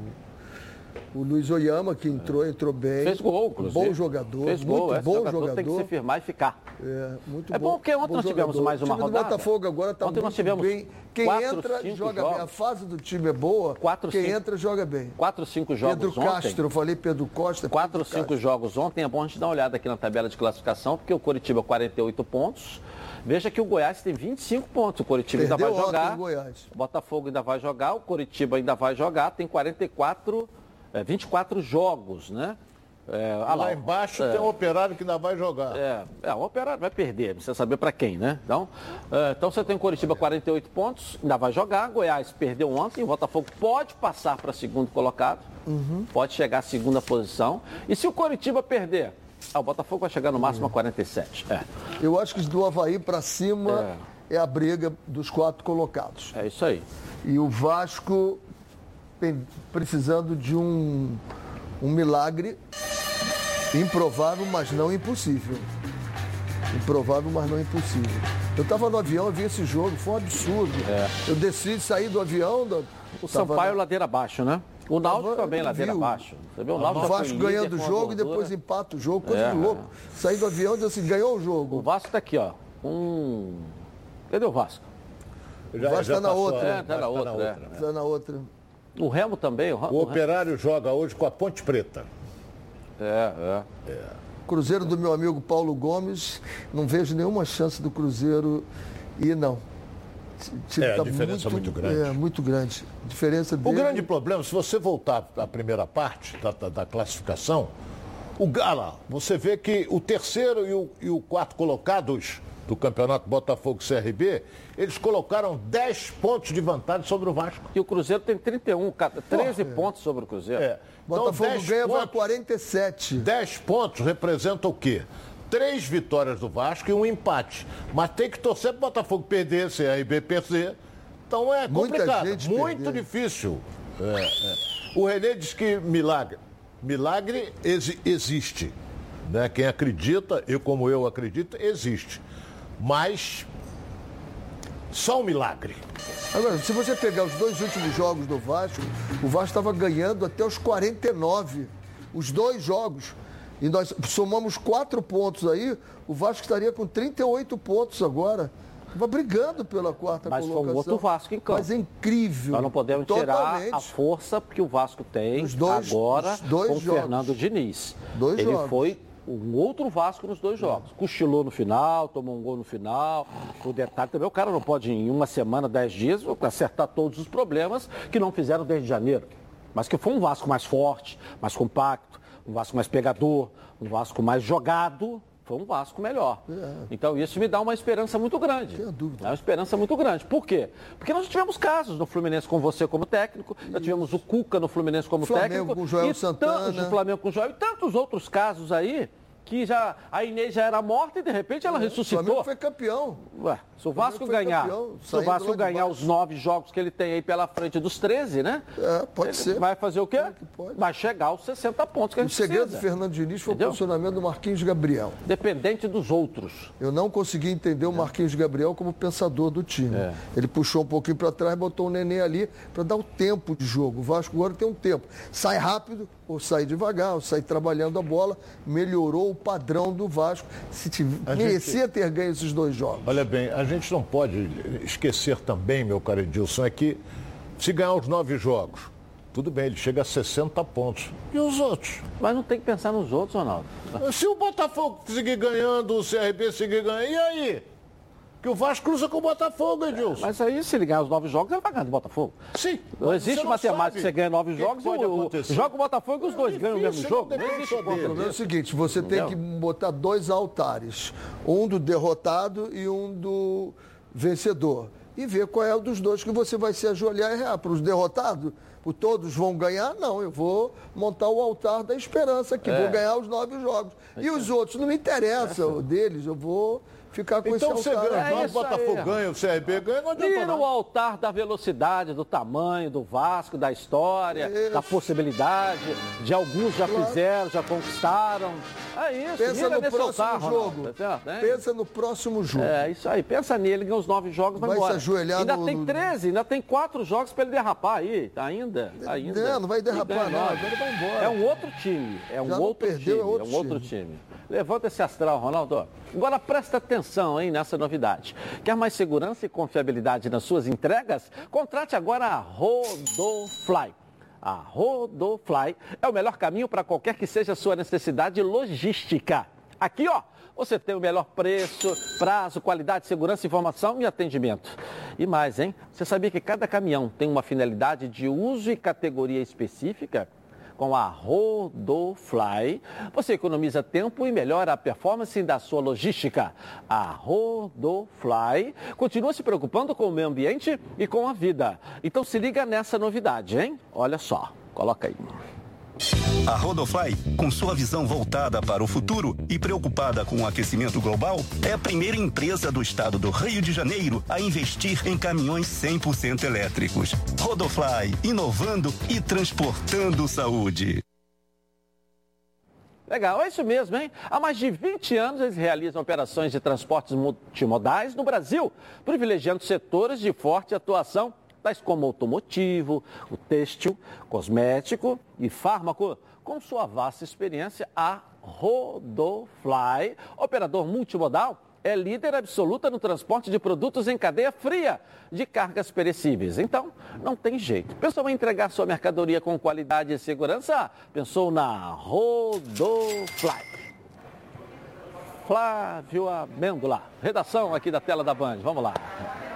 o Luiz Oyama, que entrou, entrou bem. Fez gol, inclusive. Bom jogador, Fez muito gol. Esse bom jogador, jogador. tem que se firmar e ficar. É, muito É bom porque ontem nós tivemos jogador. mais uma o time rodada. do Botafogo agora está muito nós tivemos bem. Quem quatro, entra, joga bem. A jogos. fase do time é boa. Quatro, Quem cinco- entra, joga bem. Quatro, cinco jogos Pedro ontem. Castro, eu falei Pedro Costa. Quatro, Pedro cinco Castro. jogos ontem. É bom a gente dar uma olhada aqui na tabela de classificação, porque o Coritiba 48 pontos. Veja que o Goiás tem 25 pontos. O Coritiba ainda Perdeu vai ontem jogar. O Botafogo ainda vai jogar, o Coritiba ainda vai jogar, tem 44, é, 24 jogos, né? É, ah Lá embaixo é, tem um operário que ainda vai jogar. É, é, o Operário vai perder, precisa saber para quem, né? Então, é, então você tem o Coritiba 48 pontos, ainda vai jogar, Goiás perdeu ontem, o Botafogo pode passar para segundo colocado, Uhum. pode chegar à segunda posição. E se o Coritiba perder, ah, o Botafogo vai chegar no máximo a 47. É, Eu acho que do Havaí para cima é. a briga dos quatro colocados. é isso aí. E o Vasco precisando de um, um milagre improvável, mas não impossível. Improvável, mas não impossível. Eu estava no avião, eu vi esse jogo, foi um absurdo. Eu desci, saí do avião. Da, O tava- Sampaio ladeira abaixo, né? O Náutico Tava- também ladeira viu? abaixo. Você o O Náutico já foi Vasco ganhando o jogo e depois empata o jogo, coisa É, de louco. Saí do avião e assim, ganhou o O jogo. Vasco tá aqui, ó. Um... Cadê o Vasco? Já, Vasco tá na passou, outra. né? É, tá na Vasco outra, é. né? Tá na outra. O Remo também. O, O o Remo- operário joga hoje com a Ponte Preta. É, é. Cruzeiro do meu amigo Paulo Gomes, não vejo nenhuma chance do Cruzeiro ir, não. É, a diferença é muito grande. É, muito grande. A diferença O dele... grande problema, se você voltar à primeira parte da, da- da classificação, o Gala, você vê que o terceiro e o, e o quarto colocados do campeonato Botafogo CRB, eles colocaram 10 pontos de vantagem sobre o Vasco. E o Cruzeiro tem 31, cada- 13 pontos sobre o Cruzeiro. É. Então, Botafogo 10 ganha, vai pontos, 47. 10 pontos representam o quê? Três vitórias do Vasco e um empate. Mas tem que torcer para o Botafogo perder, se a RB perder. Então é Muita complicado, gente muito perder. difícil. É, é. O Renê diz que milagre. Milagre exi- existe. Né? Quem acredita, eu como eu acredito, existe. Mas só um milagre. Agora, se você pegar os dois últimos jogos do Vasco, o Vasco estava ganhando até os 49. Os dois jogos. E nós somamos quatro pontos aí, o Vasco estaria com 38 pontos agora. Estava brigando pela quarta Mas foi um colocação. outro Vasco em campo. Mas é incrível. Nós não podemos tirar Totalmente. a força que o Vasco tem dois- agora os dois com o. Fernando Diniz. Dois Ele jogos. Foi um outro Vasco nos dois jogos. Cochilou no final, tomou um gol no final. O detalhe também, o cara não pode em uma semana, dez dias, acertar todos os problemas que não fizeram desde janeiro. Mas que foi um Vasco mais forte, mais compacto, um Vasco mais pegador, um Vasco mais jogado. Foi um Vasco melhor. Então isso me dá uma esperança muito grande. Tenho dúvida. É uma esperança muito grande. Por quê? Porque nós tivemos casos no Fluminense com você como técnico, nós tivemos o Cuca no Fluminense como Flamengo técnico. com o Joel e Santana. Tantos, o Flamengo com o Joel e tantos outros casos aí que já a Inês já era morta e de repente ela O ressuscitou. Flamengo foi campeão. Ué, se o Vasco foi ganhar, campeão, se o Vasco ganhar os nove jogos que ele tem aí pela frente dos 13, né? É, pode Ele ser. Vai fazer o quê? Pode. Vai chegar aos 60 pontos que a O gente segredo do precisa. Fernando Diniz foi Entendeu? o posicionamento do Marquinhos Gabriel. Dependente dos outros. Eu não consegui entender o Marquinhos Gabriel como pensador do time. É. Ele puxou um pouquinho para trás, botou o Nenê ali para dar o tempo de jogo. O Vasco agora tem um tempo. Sai rápido ou sai devagar, ou sai trabalhando a bola. Melhorou o padrão do Vasco. Se tiv- merecia ter ganho esses dois jogos. Olha bem, a gente não pode esquecer também, meu caro Edilson, é que se ganhar os nove jogos, tudo bem, ele chega a 60 pontos. E os outros? Mas não tem que pensar nos outros, Ronaldo. Se o Botafogo seguir ganhando, o CRB seguir ganhando, e aí? Que o Vasco cruza com o Botafogo, Edilson. Mas aí, se ele ganhar os nove jogos, ele vai ganhar do Botafogo. Sim. Não existe Você matemática sabe que você ganha nove que jogos, pode o, acontecer. joga o Botafogo e os dois É ganham o mesmo jogo. não Não existe. O problema é o seguinte, você tem que botar dois altares. Um do derrotado e um do vencedor. E ver qual é o dos dois que você vai se ajoelhar e errar. Para os derrotados, todos vão ganhar? Não, eu vou montar o altar da esperança aqui. É. Vou ganhar os nove jogos. E os outros, não me interessa o deles, eu vou ficar com Então esse você altar. ganha, É o Botafogo aí. ganha, o CRB ganha, não adianta Tira o não. altar da velocidade, do tamanho, do Vasco, da história, Isso. da possibilidade. De alguns já Claro. fizeram, já conquistaram. É isso, Pensa no nesse próximo altar, Ronaldo, jogo. tá certo, hein? Pensa no próximo jogo. É, isso aí. Pensa nele, ganha os nove jogos, vai, Vai se embora. ajoelhar ainda no- tem no- 13, ainda tem quatro jogos para ele derrapar aí. tá Ainda, ainda. Não, não vai derrapar, não. Agora vai embora. É um outro time. É um Já outro perdeu, time. é outro um outro time. Levanta esse astral, Ronaldo. Agora presta atenção hein, nessa novidade. Quer mais segurança e confiabilidade nas suas entregas? Contrate agora a Rodofly. A Rodofly é o melhor caminho para qualquer que seja a sua necessidade logística. Aqui, ó, você tem o melhor preço, prazo, qualidade, segurança, informação e atendimento. E mais, hein? Você sabia que cada caminhão tem uma finalidade de uso e categoria específica? Com a Rodofly, você economiza tempo e melhora a performance da sua logística. A Rodofly continua se preocupando com o meio ambiente e com a vida. Então se liga nessa novidade, hein? Olha só, coloca aí. A Rodofly, com sua visão voltada para o futuro e preocupada com o aquecimento global, é a primeira empresa do estado do Rio de Janeiro a investir em caminhões 100% elétricos. Rodofly, inovando e transportando saúde. Legal, é isso mesmo, hein? Há mais de 20 anos eles realizam operações de transportes multimodais no Brasil, privilegiando setores de forte atuação, tais como automotivo, o têxtil, cosmético e fármaco. Com sua vasta experiência, a Rodofly, operador multimodal, é líder absoluta no transporte de produtos em cadeia fria de cargas perecíveis. Então, não tem jeito. Pensou em entregar sua mercadoria com qualidade e segurança? Pensou na Rodofly. Flávio Amêndola. Redação aqui da tela da Band. Vamos lá.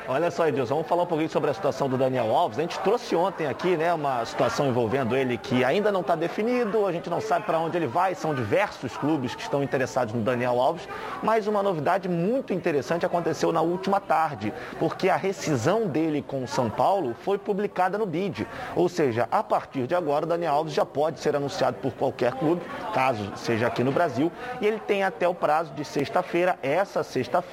Olha só, Edilson, vamos falar um pouquinho sobre a situação do Daniel Alves. A gente trouxe ontem aqui, né, uma situação envolvendo ele que ainda não está definido, a gente não sabe para onde ele vai, são diversos clubes que estão interessados no Daniel Alves, mas uma novidade muito interessante aconteceu na última tarde, porque a rescisão dele com o São Paulo foi publicada no BID. Ou seja, a partir de agora o Daniel Alves já pode ser anunciado por qualquer clube, caso seja aqui no Brasil, e ele tem até o prazo de sexta-feira, essa sexta-feira,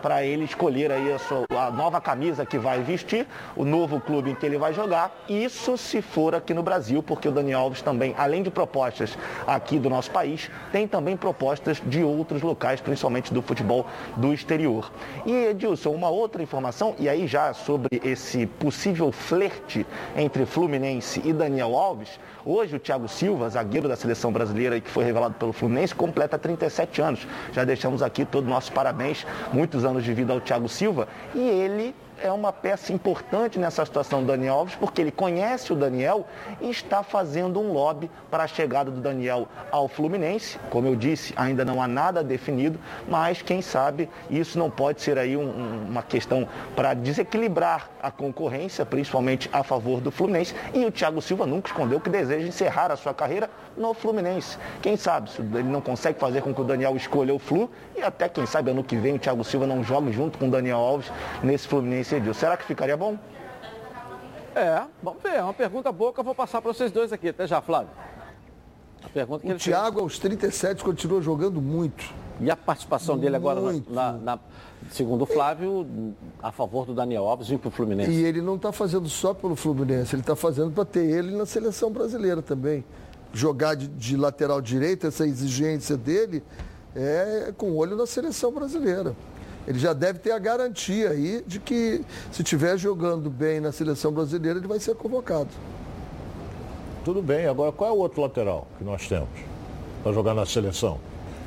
para ele escolher aí a sua a nova camisa que vai vestir, o novo clube em que ele vai jogar. Isso se for aqui no Brasil, porque o Daniel Alves também, além de propostas aqui do nosso país, tem também propostas de outros locais, principalmente do futebol do exterior. E Edilson, uma outra informação, e aí já sobre esse possível flerte entre Fluminense e Daniel Alves, Hoje o Thiago Silva, zagueiro da seleção brasileira que foi revelado pelo Fluminense, completa 37 anos. Já deixamos aqui todo o nosso parabéns, muitos anos de vida ao Thiago Silva. E ele é uma peça importante nessa situação do Daniel Alves, porque ele conhece o Daniel e está fazendo um lobby para a chegada do Daniel ao Fluminense. Como eu disse, ainda não há nada definido, mas quem sabe isso não pode ser aí um, uma questão para desequilibrar a concorrência, principalmente a favor do Fluminense. E o Thiago Silva nunca escondeu que deseja encerrar a sua carreira no Fluminense. Quem sabe se ele não consegue fazer com que o Daniel escolha o Flu e até quem sabe ano que vem o Thiago Silva não jogue junto com o Daniel Alves nesse Fluminense Edil. Será que ficaria bom? É, vamos ver. É uma pergunta boa que eu vou passar para vocês dois aqui. Até já, Flávio. A pergunta que o Thiago, fez. aos 37, continua jogando muito. E a participação dele agora, na, na, segundo o Flávio, a favor do Daniel Alves e para o Fluminense. E ele não está fazendo só pelo Fluminense, ele está fazendo para ter ele na seleção brasileira também. Jogar de, de lateral direito, essa exigência dele, é com olho na seleção brasileira ele já deve ter a garantia aí de que se estiver jogando bem na seleção brasileira, ele vai ser convocado. Tudo bem, agora qual é o outro lateral que nós temos para jogar na seleção?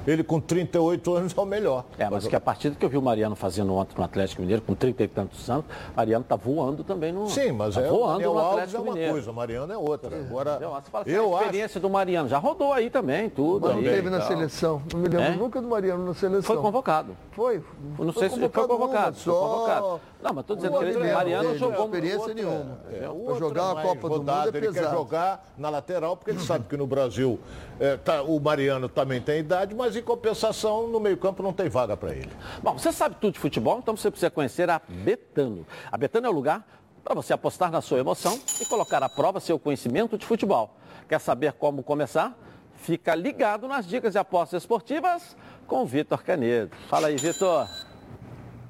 Ele com 38 anos é o melhor. É, mas que a partida que eu vi o Mariano fazendo ontem no Atlético Mineiro, com 30 e tantos anos, Mariano está voando também no. Sim, mas tá é voando no Atlético é uma Mineiro. coisa, o Mariano é outra. É. Agora, eu, você fala assim, eu a experiência acho... do Mariano, já rodou aí também, tudo. Não teve na seleção. Não me lembro é? nunca do Mariano na seleção. Foi convocado. Foi. não sei se foi convocado. Só... Foi convocado. Não, mas estou dizendo que ele, Mariano não jogou experiência nenhuma. É, é, Para jogar a Copa do Mundo é Ele quer jogar na lateral, porque ele sabe que no Brasil é, tá, o Mariano também tem idade, mas em compensação no meio campo não tem vaga para ele. Bom, você sabe tudo de futebol, então você precisa conhecer a Betano. A Betano é o lugar para você apostar na sua emoção e colocar à prova seu conhecimento de futebol. Quer saber como começar? Fica ligado nas dicas de apostas esportivas com o Vitor Canedo. Fala aí, Vitor.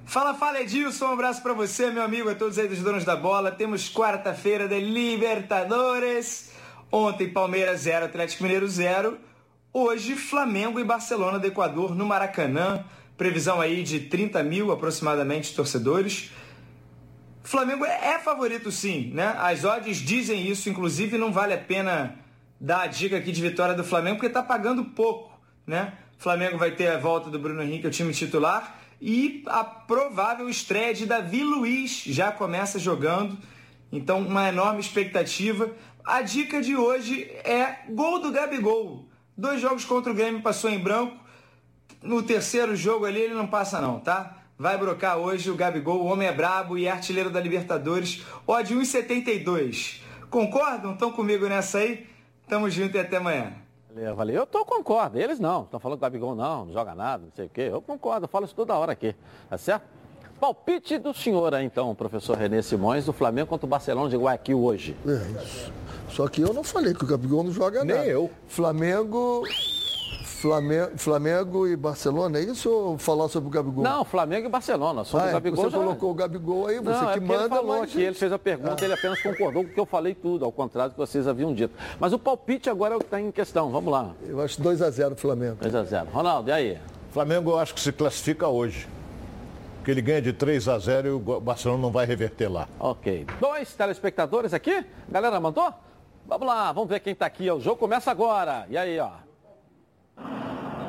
Fala, fala Edilson, um abraço para você, meu amigo, a todos aí dos donos da bola. Temos quarta-feira de Libertadores. Ontem Palmeiras 0, Atlético Mineiro 0. Hoje Flamengo e Barcelona do Equador no Maracanã. Previsão aí de 30 mil aproximadamente torcedores. Flamengo é, é favorito sim, né? As odds dizem isso, inclusive não vale a pena dar a dica aqui de vitória do Flamengo porque está pagando pouco, né? Flamengo vai ter a volta do Bruno Henrique, o time titular e a provável estreia de Davi Luiz já começa jogando. Então, uma enorme expectativa. A dica de hoje é gol do Gabigol. Dois jogos contra o Grêmio passou em branco. No terceiro jogo ali ele não passa não, tá? Vai brocar hoje o Gabigol, o homem é brabo e é artilheiro da Libertadores. Odd 1,72. Concordam? Estão comigo nessa aí? Tamo junto e até amanhã. Eu falei, eu tô, concordo. Eles não. Estão falando que o Gabigol não, não joga nada, não sei o quê. Eu concordo, eu falo isso toda hora aqui. Tá certo? Palpite do senhor aí, então, professor Renê Simões, do Flamengo contra o Barcelona de Guayaquil hoje. É isso. Só que eu não falei que o Gabigol não joga Nem nada. Nem eu. Flamengo Flamengo, Flamengo e Barcelona, é isso ou falar sobre o Gabigol? Não, Flamengo e Barcelona. Sobre ah, o Gabigol você já... colocou o Gabigol aí, você não, que é manda. Ele falou aqui, ele fez a pergunta, ah. ele apenas concordou com o que eu falei tudo, ao contrário do que vocês haviam dito. Mas o palpite agora é o que está em questão. Vamos lá. Eu acho 2x0 Flamengo. 2x0. Ronaldo, e aí? Flamengo eu acho que se classifica hoje. Porque ele ganha de 3 a 0 e o Barcelona não vai reverter lá. Ok. Dois telespectadores aqui? Galera mandou? Vamos lá, vamos ver quem está aqui. O jogo começa agora. E aí, ó.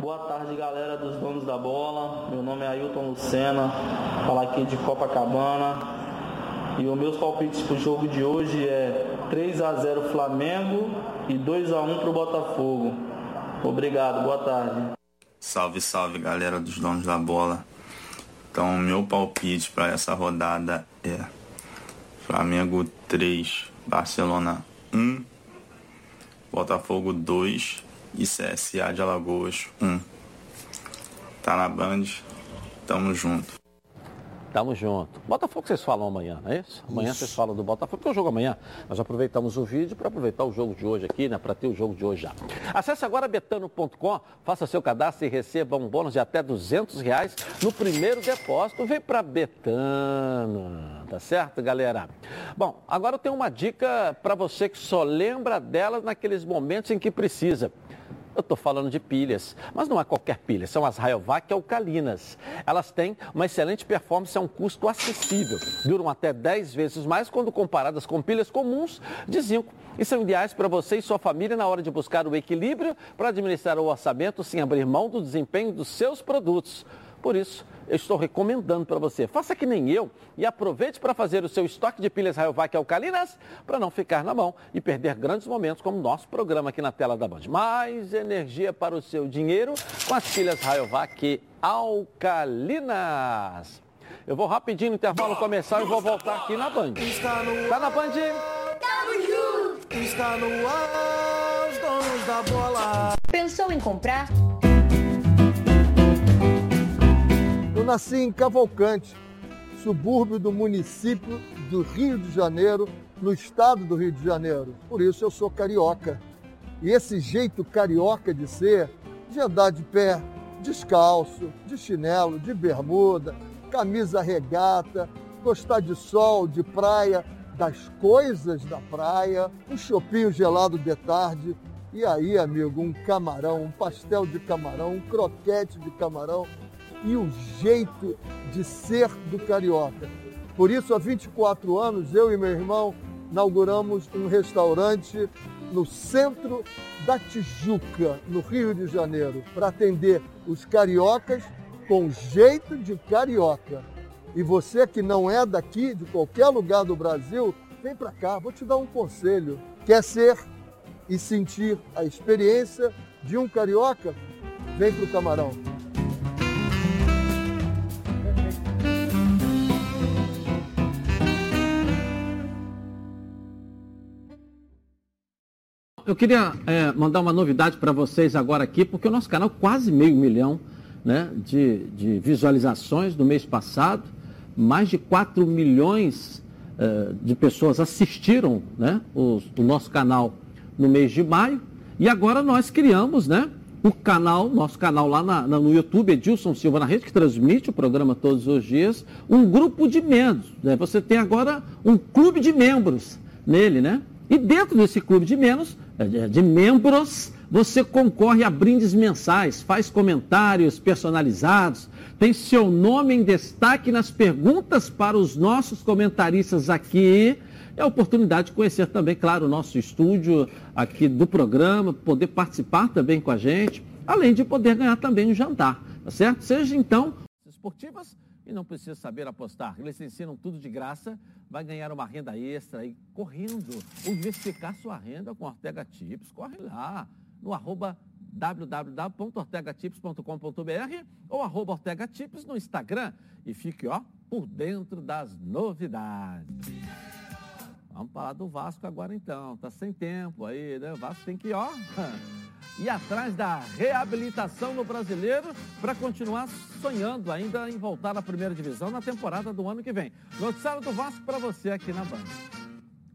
Boa tarde, galera dos donos da bola. Meu nome é Ailton Lucena, falar aqui de Copacabana. E os meus palpites para o jogo de hoje é 3 a 0 Flamengo e 2 a 1 para o Botafogo. Obrigado, boa tarde. Salve, salve, galera dos donos da bola. Então, meu palpite para essa rodada é Flamengo 3, Barcelona 1, Botafogo 2 e CSA de Alagoas 1. Tá na Band, tamo junto. Tamo junto. Botafogo vocês falam amanhã, não é isso? Amanhã isso. vocês falam do Botafogo, porque é o jogo amanhã. Nós aproveitamos o vídeo para aproveitar o jogo de hoje aqui, né? Para ter o jogo de hoje já. Acesse agora betano.com, faça seu cadastro e receba um bônus de até 200 reais no primeiro depósito. Vem para Betano, tá certo, galera? Bom, agora eu tenho uma dica para você que só lembra delas naqueles momentos em que precisa. Eu estou falando de pilhas, mas não é qualquer pilha, são as Rayovac alcalinas. Elas têm uma excelente performance a um custo acessível. Duram até 10 vezes mais quando comparadas com pilhas comuns de zinco e são ideais para você e sua família na hora de buscar o equilíbrio para administrar o orçamento sem abrir mão do desempenho dos seus produtos. Por isso, eu estou recomendando para você. Faça que nem eu e aproveite para fazer o seu estoque de pilhas Rayovac alcalinas para não ficar na mão e perder grandes momentos como o nosso programa aqui na tela da Band. Mais energia para o seu dinheiro com as pilhas Rayovac alcalinas. Eu vou rapidinho no intervalo começar e vou voltar aqui na Band. Tá na Band? Está no ar, os donos da bola. Pensou em comprar? Nasci em Cavalcante, subúrbio do município do Rio de Janeiro, no estado do Rio de Janeiro. Por isso eu sou carioca. E esse jeito carioca de ser, de andar de pé, descalço, de chinelo, de bermuda, camisa regata, gostar de sol, de praia, das coisas da praia, um chopinho gelado de tarde, e aí, amigo, um camarão, um pastel de camarão, um croquete de camarão, e o jeito de ser do carioca. Por isso, há 24 anos, eu e meu irmão inauguramos um restaurante no centro da Tijuca, no Rio de Janeiro, para atender os cariocas com jeito de carioca. E você que não é daqui, de qualquer lugar do Brasil, vem para cá, vou te dar um conselho. Quer ser e sentir a experiência de um carioca? Vem para o Camarão. Eu queria é, mandar uma novidade para vocês agora aqui, porque o nosso canal quase meio milhão né, de, de visualizações no mês passado, mais de 4 milhões é, de pessoas assistiram né, o, nosso canal no mês de maio, e agora nós criamos né, o canal, nosso canal lá na, na, no YouTube, Edilson Silva na Rede, que transmite o programa todos os dias, um grupo de membros. Né? Você tem agora um clube de membros nele, né? E dentro desse clube de é, de membros, você concorre a brindes mensais, faz comentários personalizados, tem seu nome em destaque nas perguntas para os nossos comentaristas aqui. É a oportunidade de conhecer também, claro, o nosso estúdio aqui do programa, poder participar também com a gente, além de poder ganhar também um jantar, tá certo? Seja então esportivas e não precisa saber apostar. Eles ensinam tudo de graça, vai ganhar uma renda extra e correndo, diversificar sua renda com Ortega Tips. Corre lá no arroba www.ortegatips.com.br ou arroba Ortega Tips no Instagram e fique ó, por dentro das novidades. Vamos falar do Vasco agora então. Tá sem tempo aí, né? O Vasco tem que, ó, ir atrás da reabilitação no brasileiro para continuar sonhando ainda em voltar à primeira divisão na temporada do ano que vem. Noticiário do Vasco para você aqui na Band.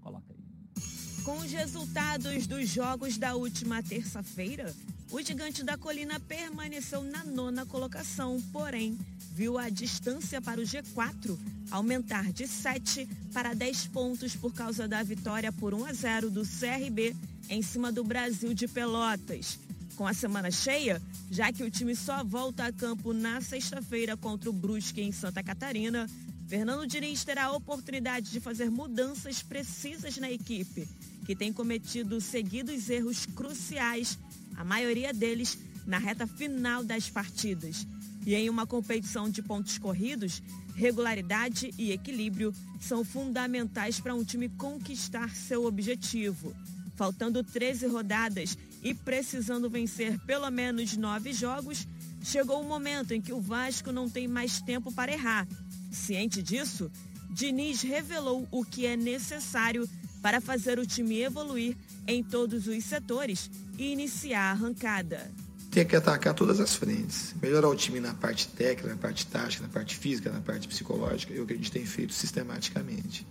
Coloca aí. Com os resultados dos jogos da última terça-feira, o Gigante da Colina permaneceu na nona colocação, porém viu a distância para o G4 aumentar de 7 para 10 pontos por causa da vitória por 1 a 0 do CRB em cima do Brasil de Pelotas. Com a semana cheia, já que o time só volta a campo na sexta-feira contra o Brusque em Santa Catarina, Fernando Diniz terá a oportunidade de fazer mudanças precisas na equipe, que tem cometido seguidos erros cruciais, a maioria deles na reta final das partidas. E em uma competição de pontos corridos, regularidade e equilíbrio são fundamentais para um time conquistar seu objetivo. Faltando 13 rodadas e precisando vencer pelo menos nove jogos, chegou o momento em que o Vasco não tem mais tempo para errar. Ciente disso, Diniz revelou o que é necessário para fazer o time evoluir em todos os setores e iniciar a arrancada. Tem que atacar todas as frentes. Melhorar o time na parte técnica, na parte tática, na parte física, na parte psicológica. É o que a gente tem feito sistematicamente.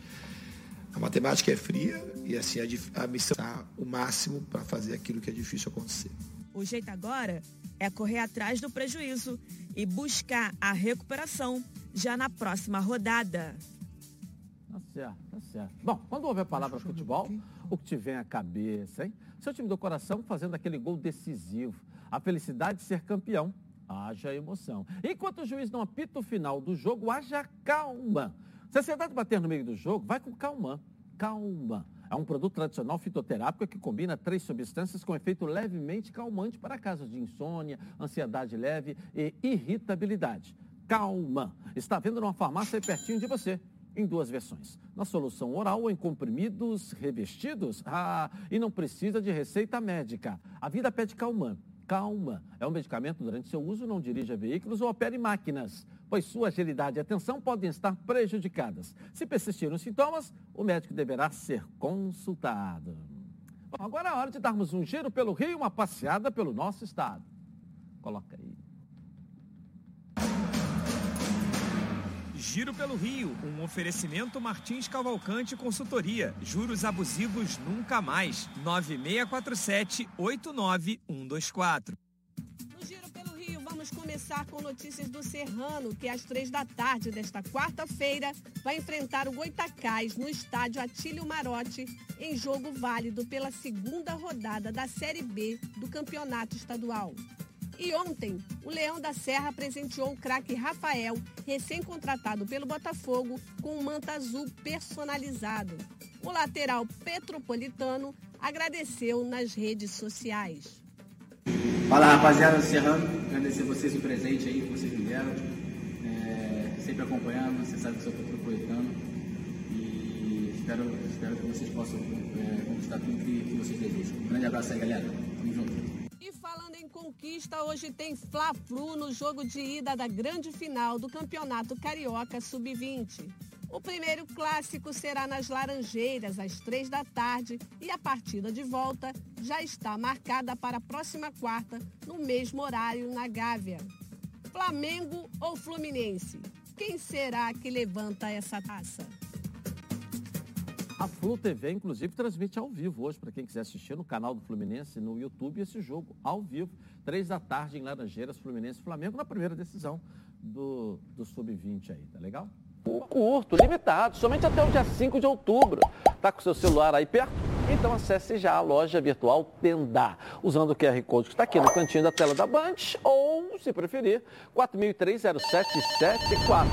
A matemática é fria e assim a, a missão está o máximo para fazer aquilo que é difícil acontecer. O jeito agora é correr atrás do prejuízo e buscar a recuperação já na próxima rodada. Tá certo, tá certo. Bom, quando houver palavra futebol, o que te vem à cabeça, hein? Seu time do coração fazendo aquele gol decisivo. A felicidade de ser campeão. Haja emoção. Enquanto o juiz não apita o final do jogo, haja calma. Se a ansiedade bater no meio do jogo, vai com calma. Calma. É um produto tradicional fitoterápico que combina três substâncias com efeito levemente calmante para casos de insônia, ansiedade leve e irritabilidade. Calma. Está vendo numa farmácia aí pertinho de você em duas versões. Na solução oral ou em comprimidos revestidos? Ah, e não precisa de receita médica. A vida pede calma. Calma. É um medicamento durante seu uso, não dirija veículos ou opere máquinas, pois sua agilidade e atenção podem estar prejudicadas. Se persistirem os sintomas, o médico deverá ser consultado. Bom, agora é hora de darmos um giro pelo Rio, uma passeada pelo nosso estado. Coloca aí. Giro pelo Rio, um oferecimento Martins Cavalcante Consultoria. Juros abusivos nunca mais. 9647-89124. No Giro pelo Rio, vamos começar com notícias do Serrano, que às três da tarde desta quarta-feira vai enfrentar o Goitacás no estádio Atílio Marotti, em jogo válido pela segunda rodada da Série B do Campeonato Estadual. E ontem, o Leão da Serra presenteou o craque Rafael, recém-contratado pelo Botafogo, com um manta azul personalizado. O lateral petropolitano agradeceu nas redes sociais. Fala rapaziada do Serrano, agradecer vocês o presente aí que vocês me deram. É, sempre acompanhando, você sabe que sou petropolitano. E espero, espero que vocês possam é, conquistar tudo que, que vocês desejam. Um grande abraço aí, galera. Tamo junto conquista, hoje tem Fla-Flu no jogo de ida da grande final do Campeonato Carioca Sub-20. O primeiro clássico será nas Laranjeiras, às três da tarde, e a partida de volta já está marcada para a próxima quarta, no mesmo horário, na Gávea. Flamengo ou Fluminense? Quem será que levanta essa taça? A Flu TV, inclusive, transmite ao vivo hoje, para quem quiser assistir no canal do Fluminense, no YouTube, esse jogo ao vivo, três da tarde em Laranjeiras, Fluminense Flamengo, na primeira decisão do, do Sub-20 aí, tá legal? Curto, limitado, somente até o dia 5 de outubro. Tá com seu celular aí perto? Então acesse já a loja virtual Tenda, usando o QR Code que está aqui no cantinho da tela da Band ou, se preferir, 4003-0774.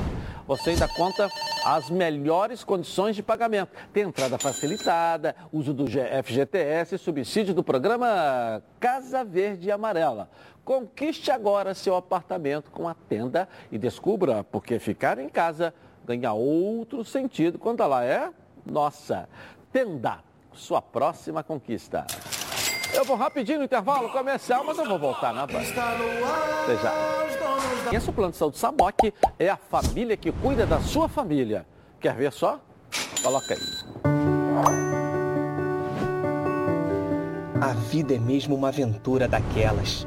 Você ainda conta as melhores condições de pagamento. Tem entrada facilitada, uso do FGTS, subsídio do programa Casa Verde e Amarela. Conquiste agora seu apartamento com a tenda e descubra porque ficar em casa ganha outro sentido quando ela é nossa. Tenda, sua próxima conquista. Eu vou rapidinho no intervalo comercial, mas eu vou voltar na banda. Até já. Conheça o plano de saúde Samok, é a família que cuida da sua família. Quer ver só? Coloca aí. A vida é mesmo uma aventura daquelas.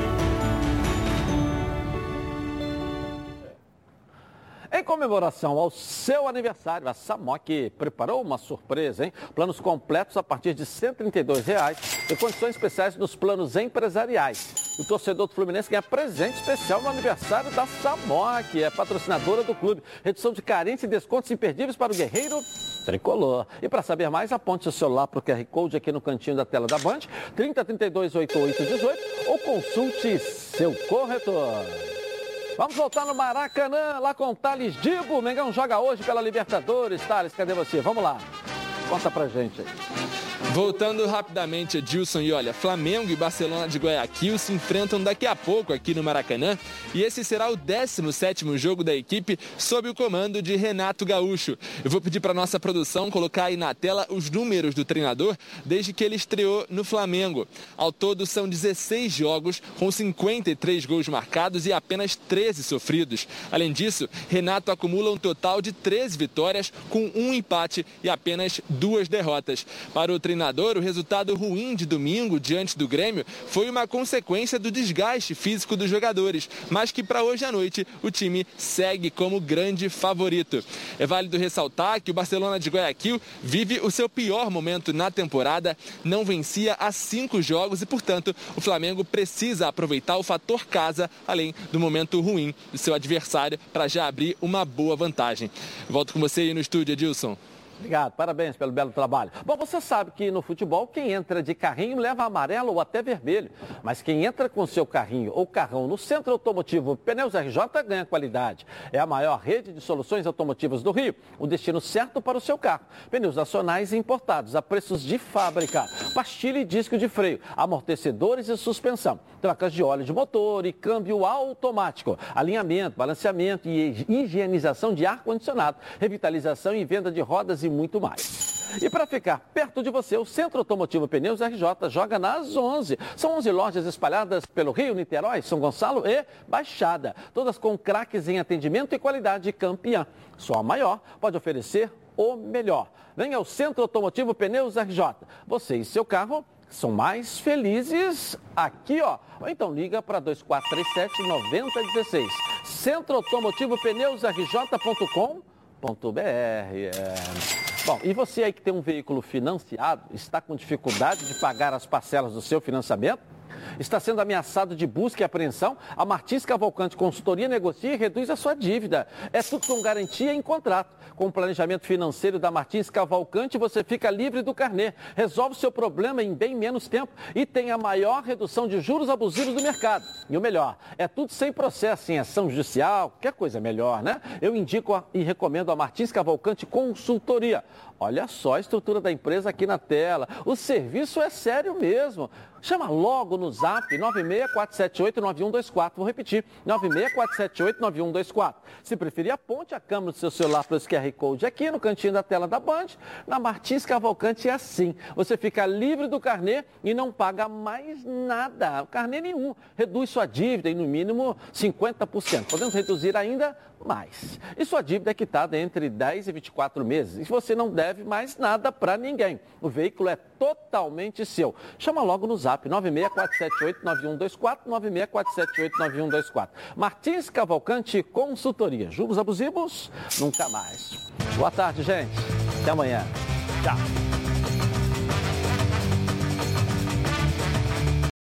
Comemoração ao seu aniversário, a Samok preparou uma surpresa, hein? Planos completos a partir de 132 reais e condições especiais nos planos empresariais. o torcedor do Fluminense ganha presente especial no aniversário da Samoa, que é patrocinadora do clube. Redução de carência e descontos imperdíveis para o guerreiro tricolor. E para saber mais, aponte seu celular para o QR Code aqui no cantinho da tela da Band, 3032 8818 ou consulte seu corretor. Vamos voltar no Maracanã, lá com o Thales Dibo. O Mengão joga hoje pela Libertadores. Thales, cadê você? Vamos lá. Conta pra gente aí. Voltando rapidamente, Edilson, e olha, Flamengo e Barcelona de Guayaquil se enfrentam daqui a pouco aqui no Maracanã e esse será o 17º jogo da equipe sob o comando de Renato Gaúcho. Eu vou pedir para nossa produção colocar aí na tela os números do treinador desde que ele estreou no Flamengo. Ao todo são 16 jogos com 53 gols marcados e apenas 13 sofridos. Além disso, Renato acumula um total de 13 vitórias com um empate e apenas duas derrotas. Para o treinador, o resultado ruim de domingo diante do Grêmio foi uma consequência do desgaste físico dos jogadores, mas que para hoje à noite o time segue como grande favorito. É válido ressaltar que o Barcelona de Guayaquil vive o seu pior momento na temporada, não vencia há cinco jogos e, portanto, o Flamengo precisa aproveitar o fator casa, além do momento ruim do seu adversário, para já abrir uma boa vantagem. Volto com você aí no estúdio, Edilson. Obrigado, parabéns pelo belo trabalho. Bom, você sabe que no futebol quem entra de carrinho leva amarelo ou até vermelho. Mas quem entra com seu carrinho ou carrão no centro automotivo Pneus RJ ganha qualidade. É a maior rede de soluções automotivas do Rio. O destino certo para o seu carro. Pneus nacionais importados a preços de fábrica. Pastilha e disco de freio, amortecedores e suspensão. Trocas de óleo de motor e câmbio automático. Alinhamento, balanceamento e higienização de ar-condicionado. Revitalização e venda de rodas e muito mais. E para ficar perto de você, o Centro Automotivo Pneus RJ joga nas 11. São 11 lojas espalhadas pelo Rio, Niterói, São Gonçalo e Baixada. Todas com craques em atendimento e qualidade campeã. Só a maior pode oferecer o melhor. Venha ao Centro Automotivo Pneus RJ. Você e seu carro são mais felizes aqui, ó. Ou então liga para 2437 9016. Centro Automotivo Pneus RJ.com é. Bom, e você aí que tem um veículo financiado, está com dificuldade de pagar as parcelas do seu financiamento? Está sendo ameaçado de busca e apreensão? A Martins Cavalcante Consultoria negocia e reduz a sua dívida. É tudo com garantia em contrato. Com o planejamento financeiro da Martins Cavalcante, você fica livre do carnê, resolve seu problema em bem menos tempo e tem a maior redução de juros abusivos do mercado. E o melhor, é tudo sem processo, em ação judicial, qualquer coisa melhor, né? Eu indico e recomendo a Martins Cavalcante Consultoria. Olha só a estrutura da empresa aqui na tela. O serviço é sério mesmo. Chama logo no zap 964789124. Vou repetir, 964789124. Se preferir, aponte a câmera do seu celular para esse QR Code aqui no cantinho da tela da Band. Na Martins Cavalcante é assim. Você fica livre do carnê e não paga mais nada. Carnê nenhum. Reduz sua dívida em no mínimo 50%. Podemos reduzir ainda mais. E sua dívida é quitada entre 10 e 24 meses. E você não deve mais nada para ninguém. O veículo é totalmente seu. Chama logo no zap 964789124, 964789124. Martins Cavalcante Consultoria. Juros abusivos? Nunca mais. Boa tarde, gente. Até amanhã. Tchau.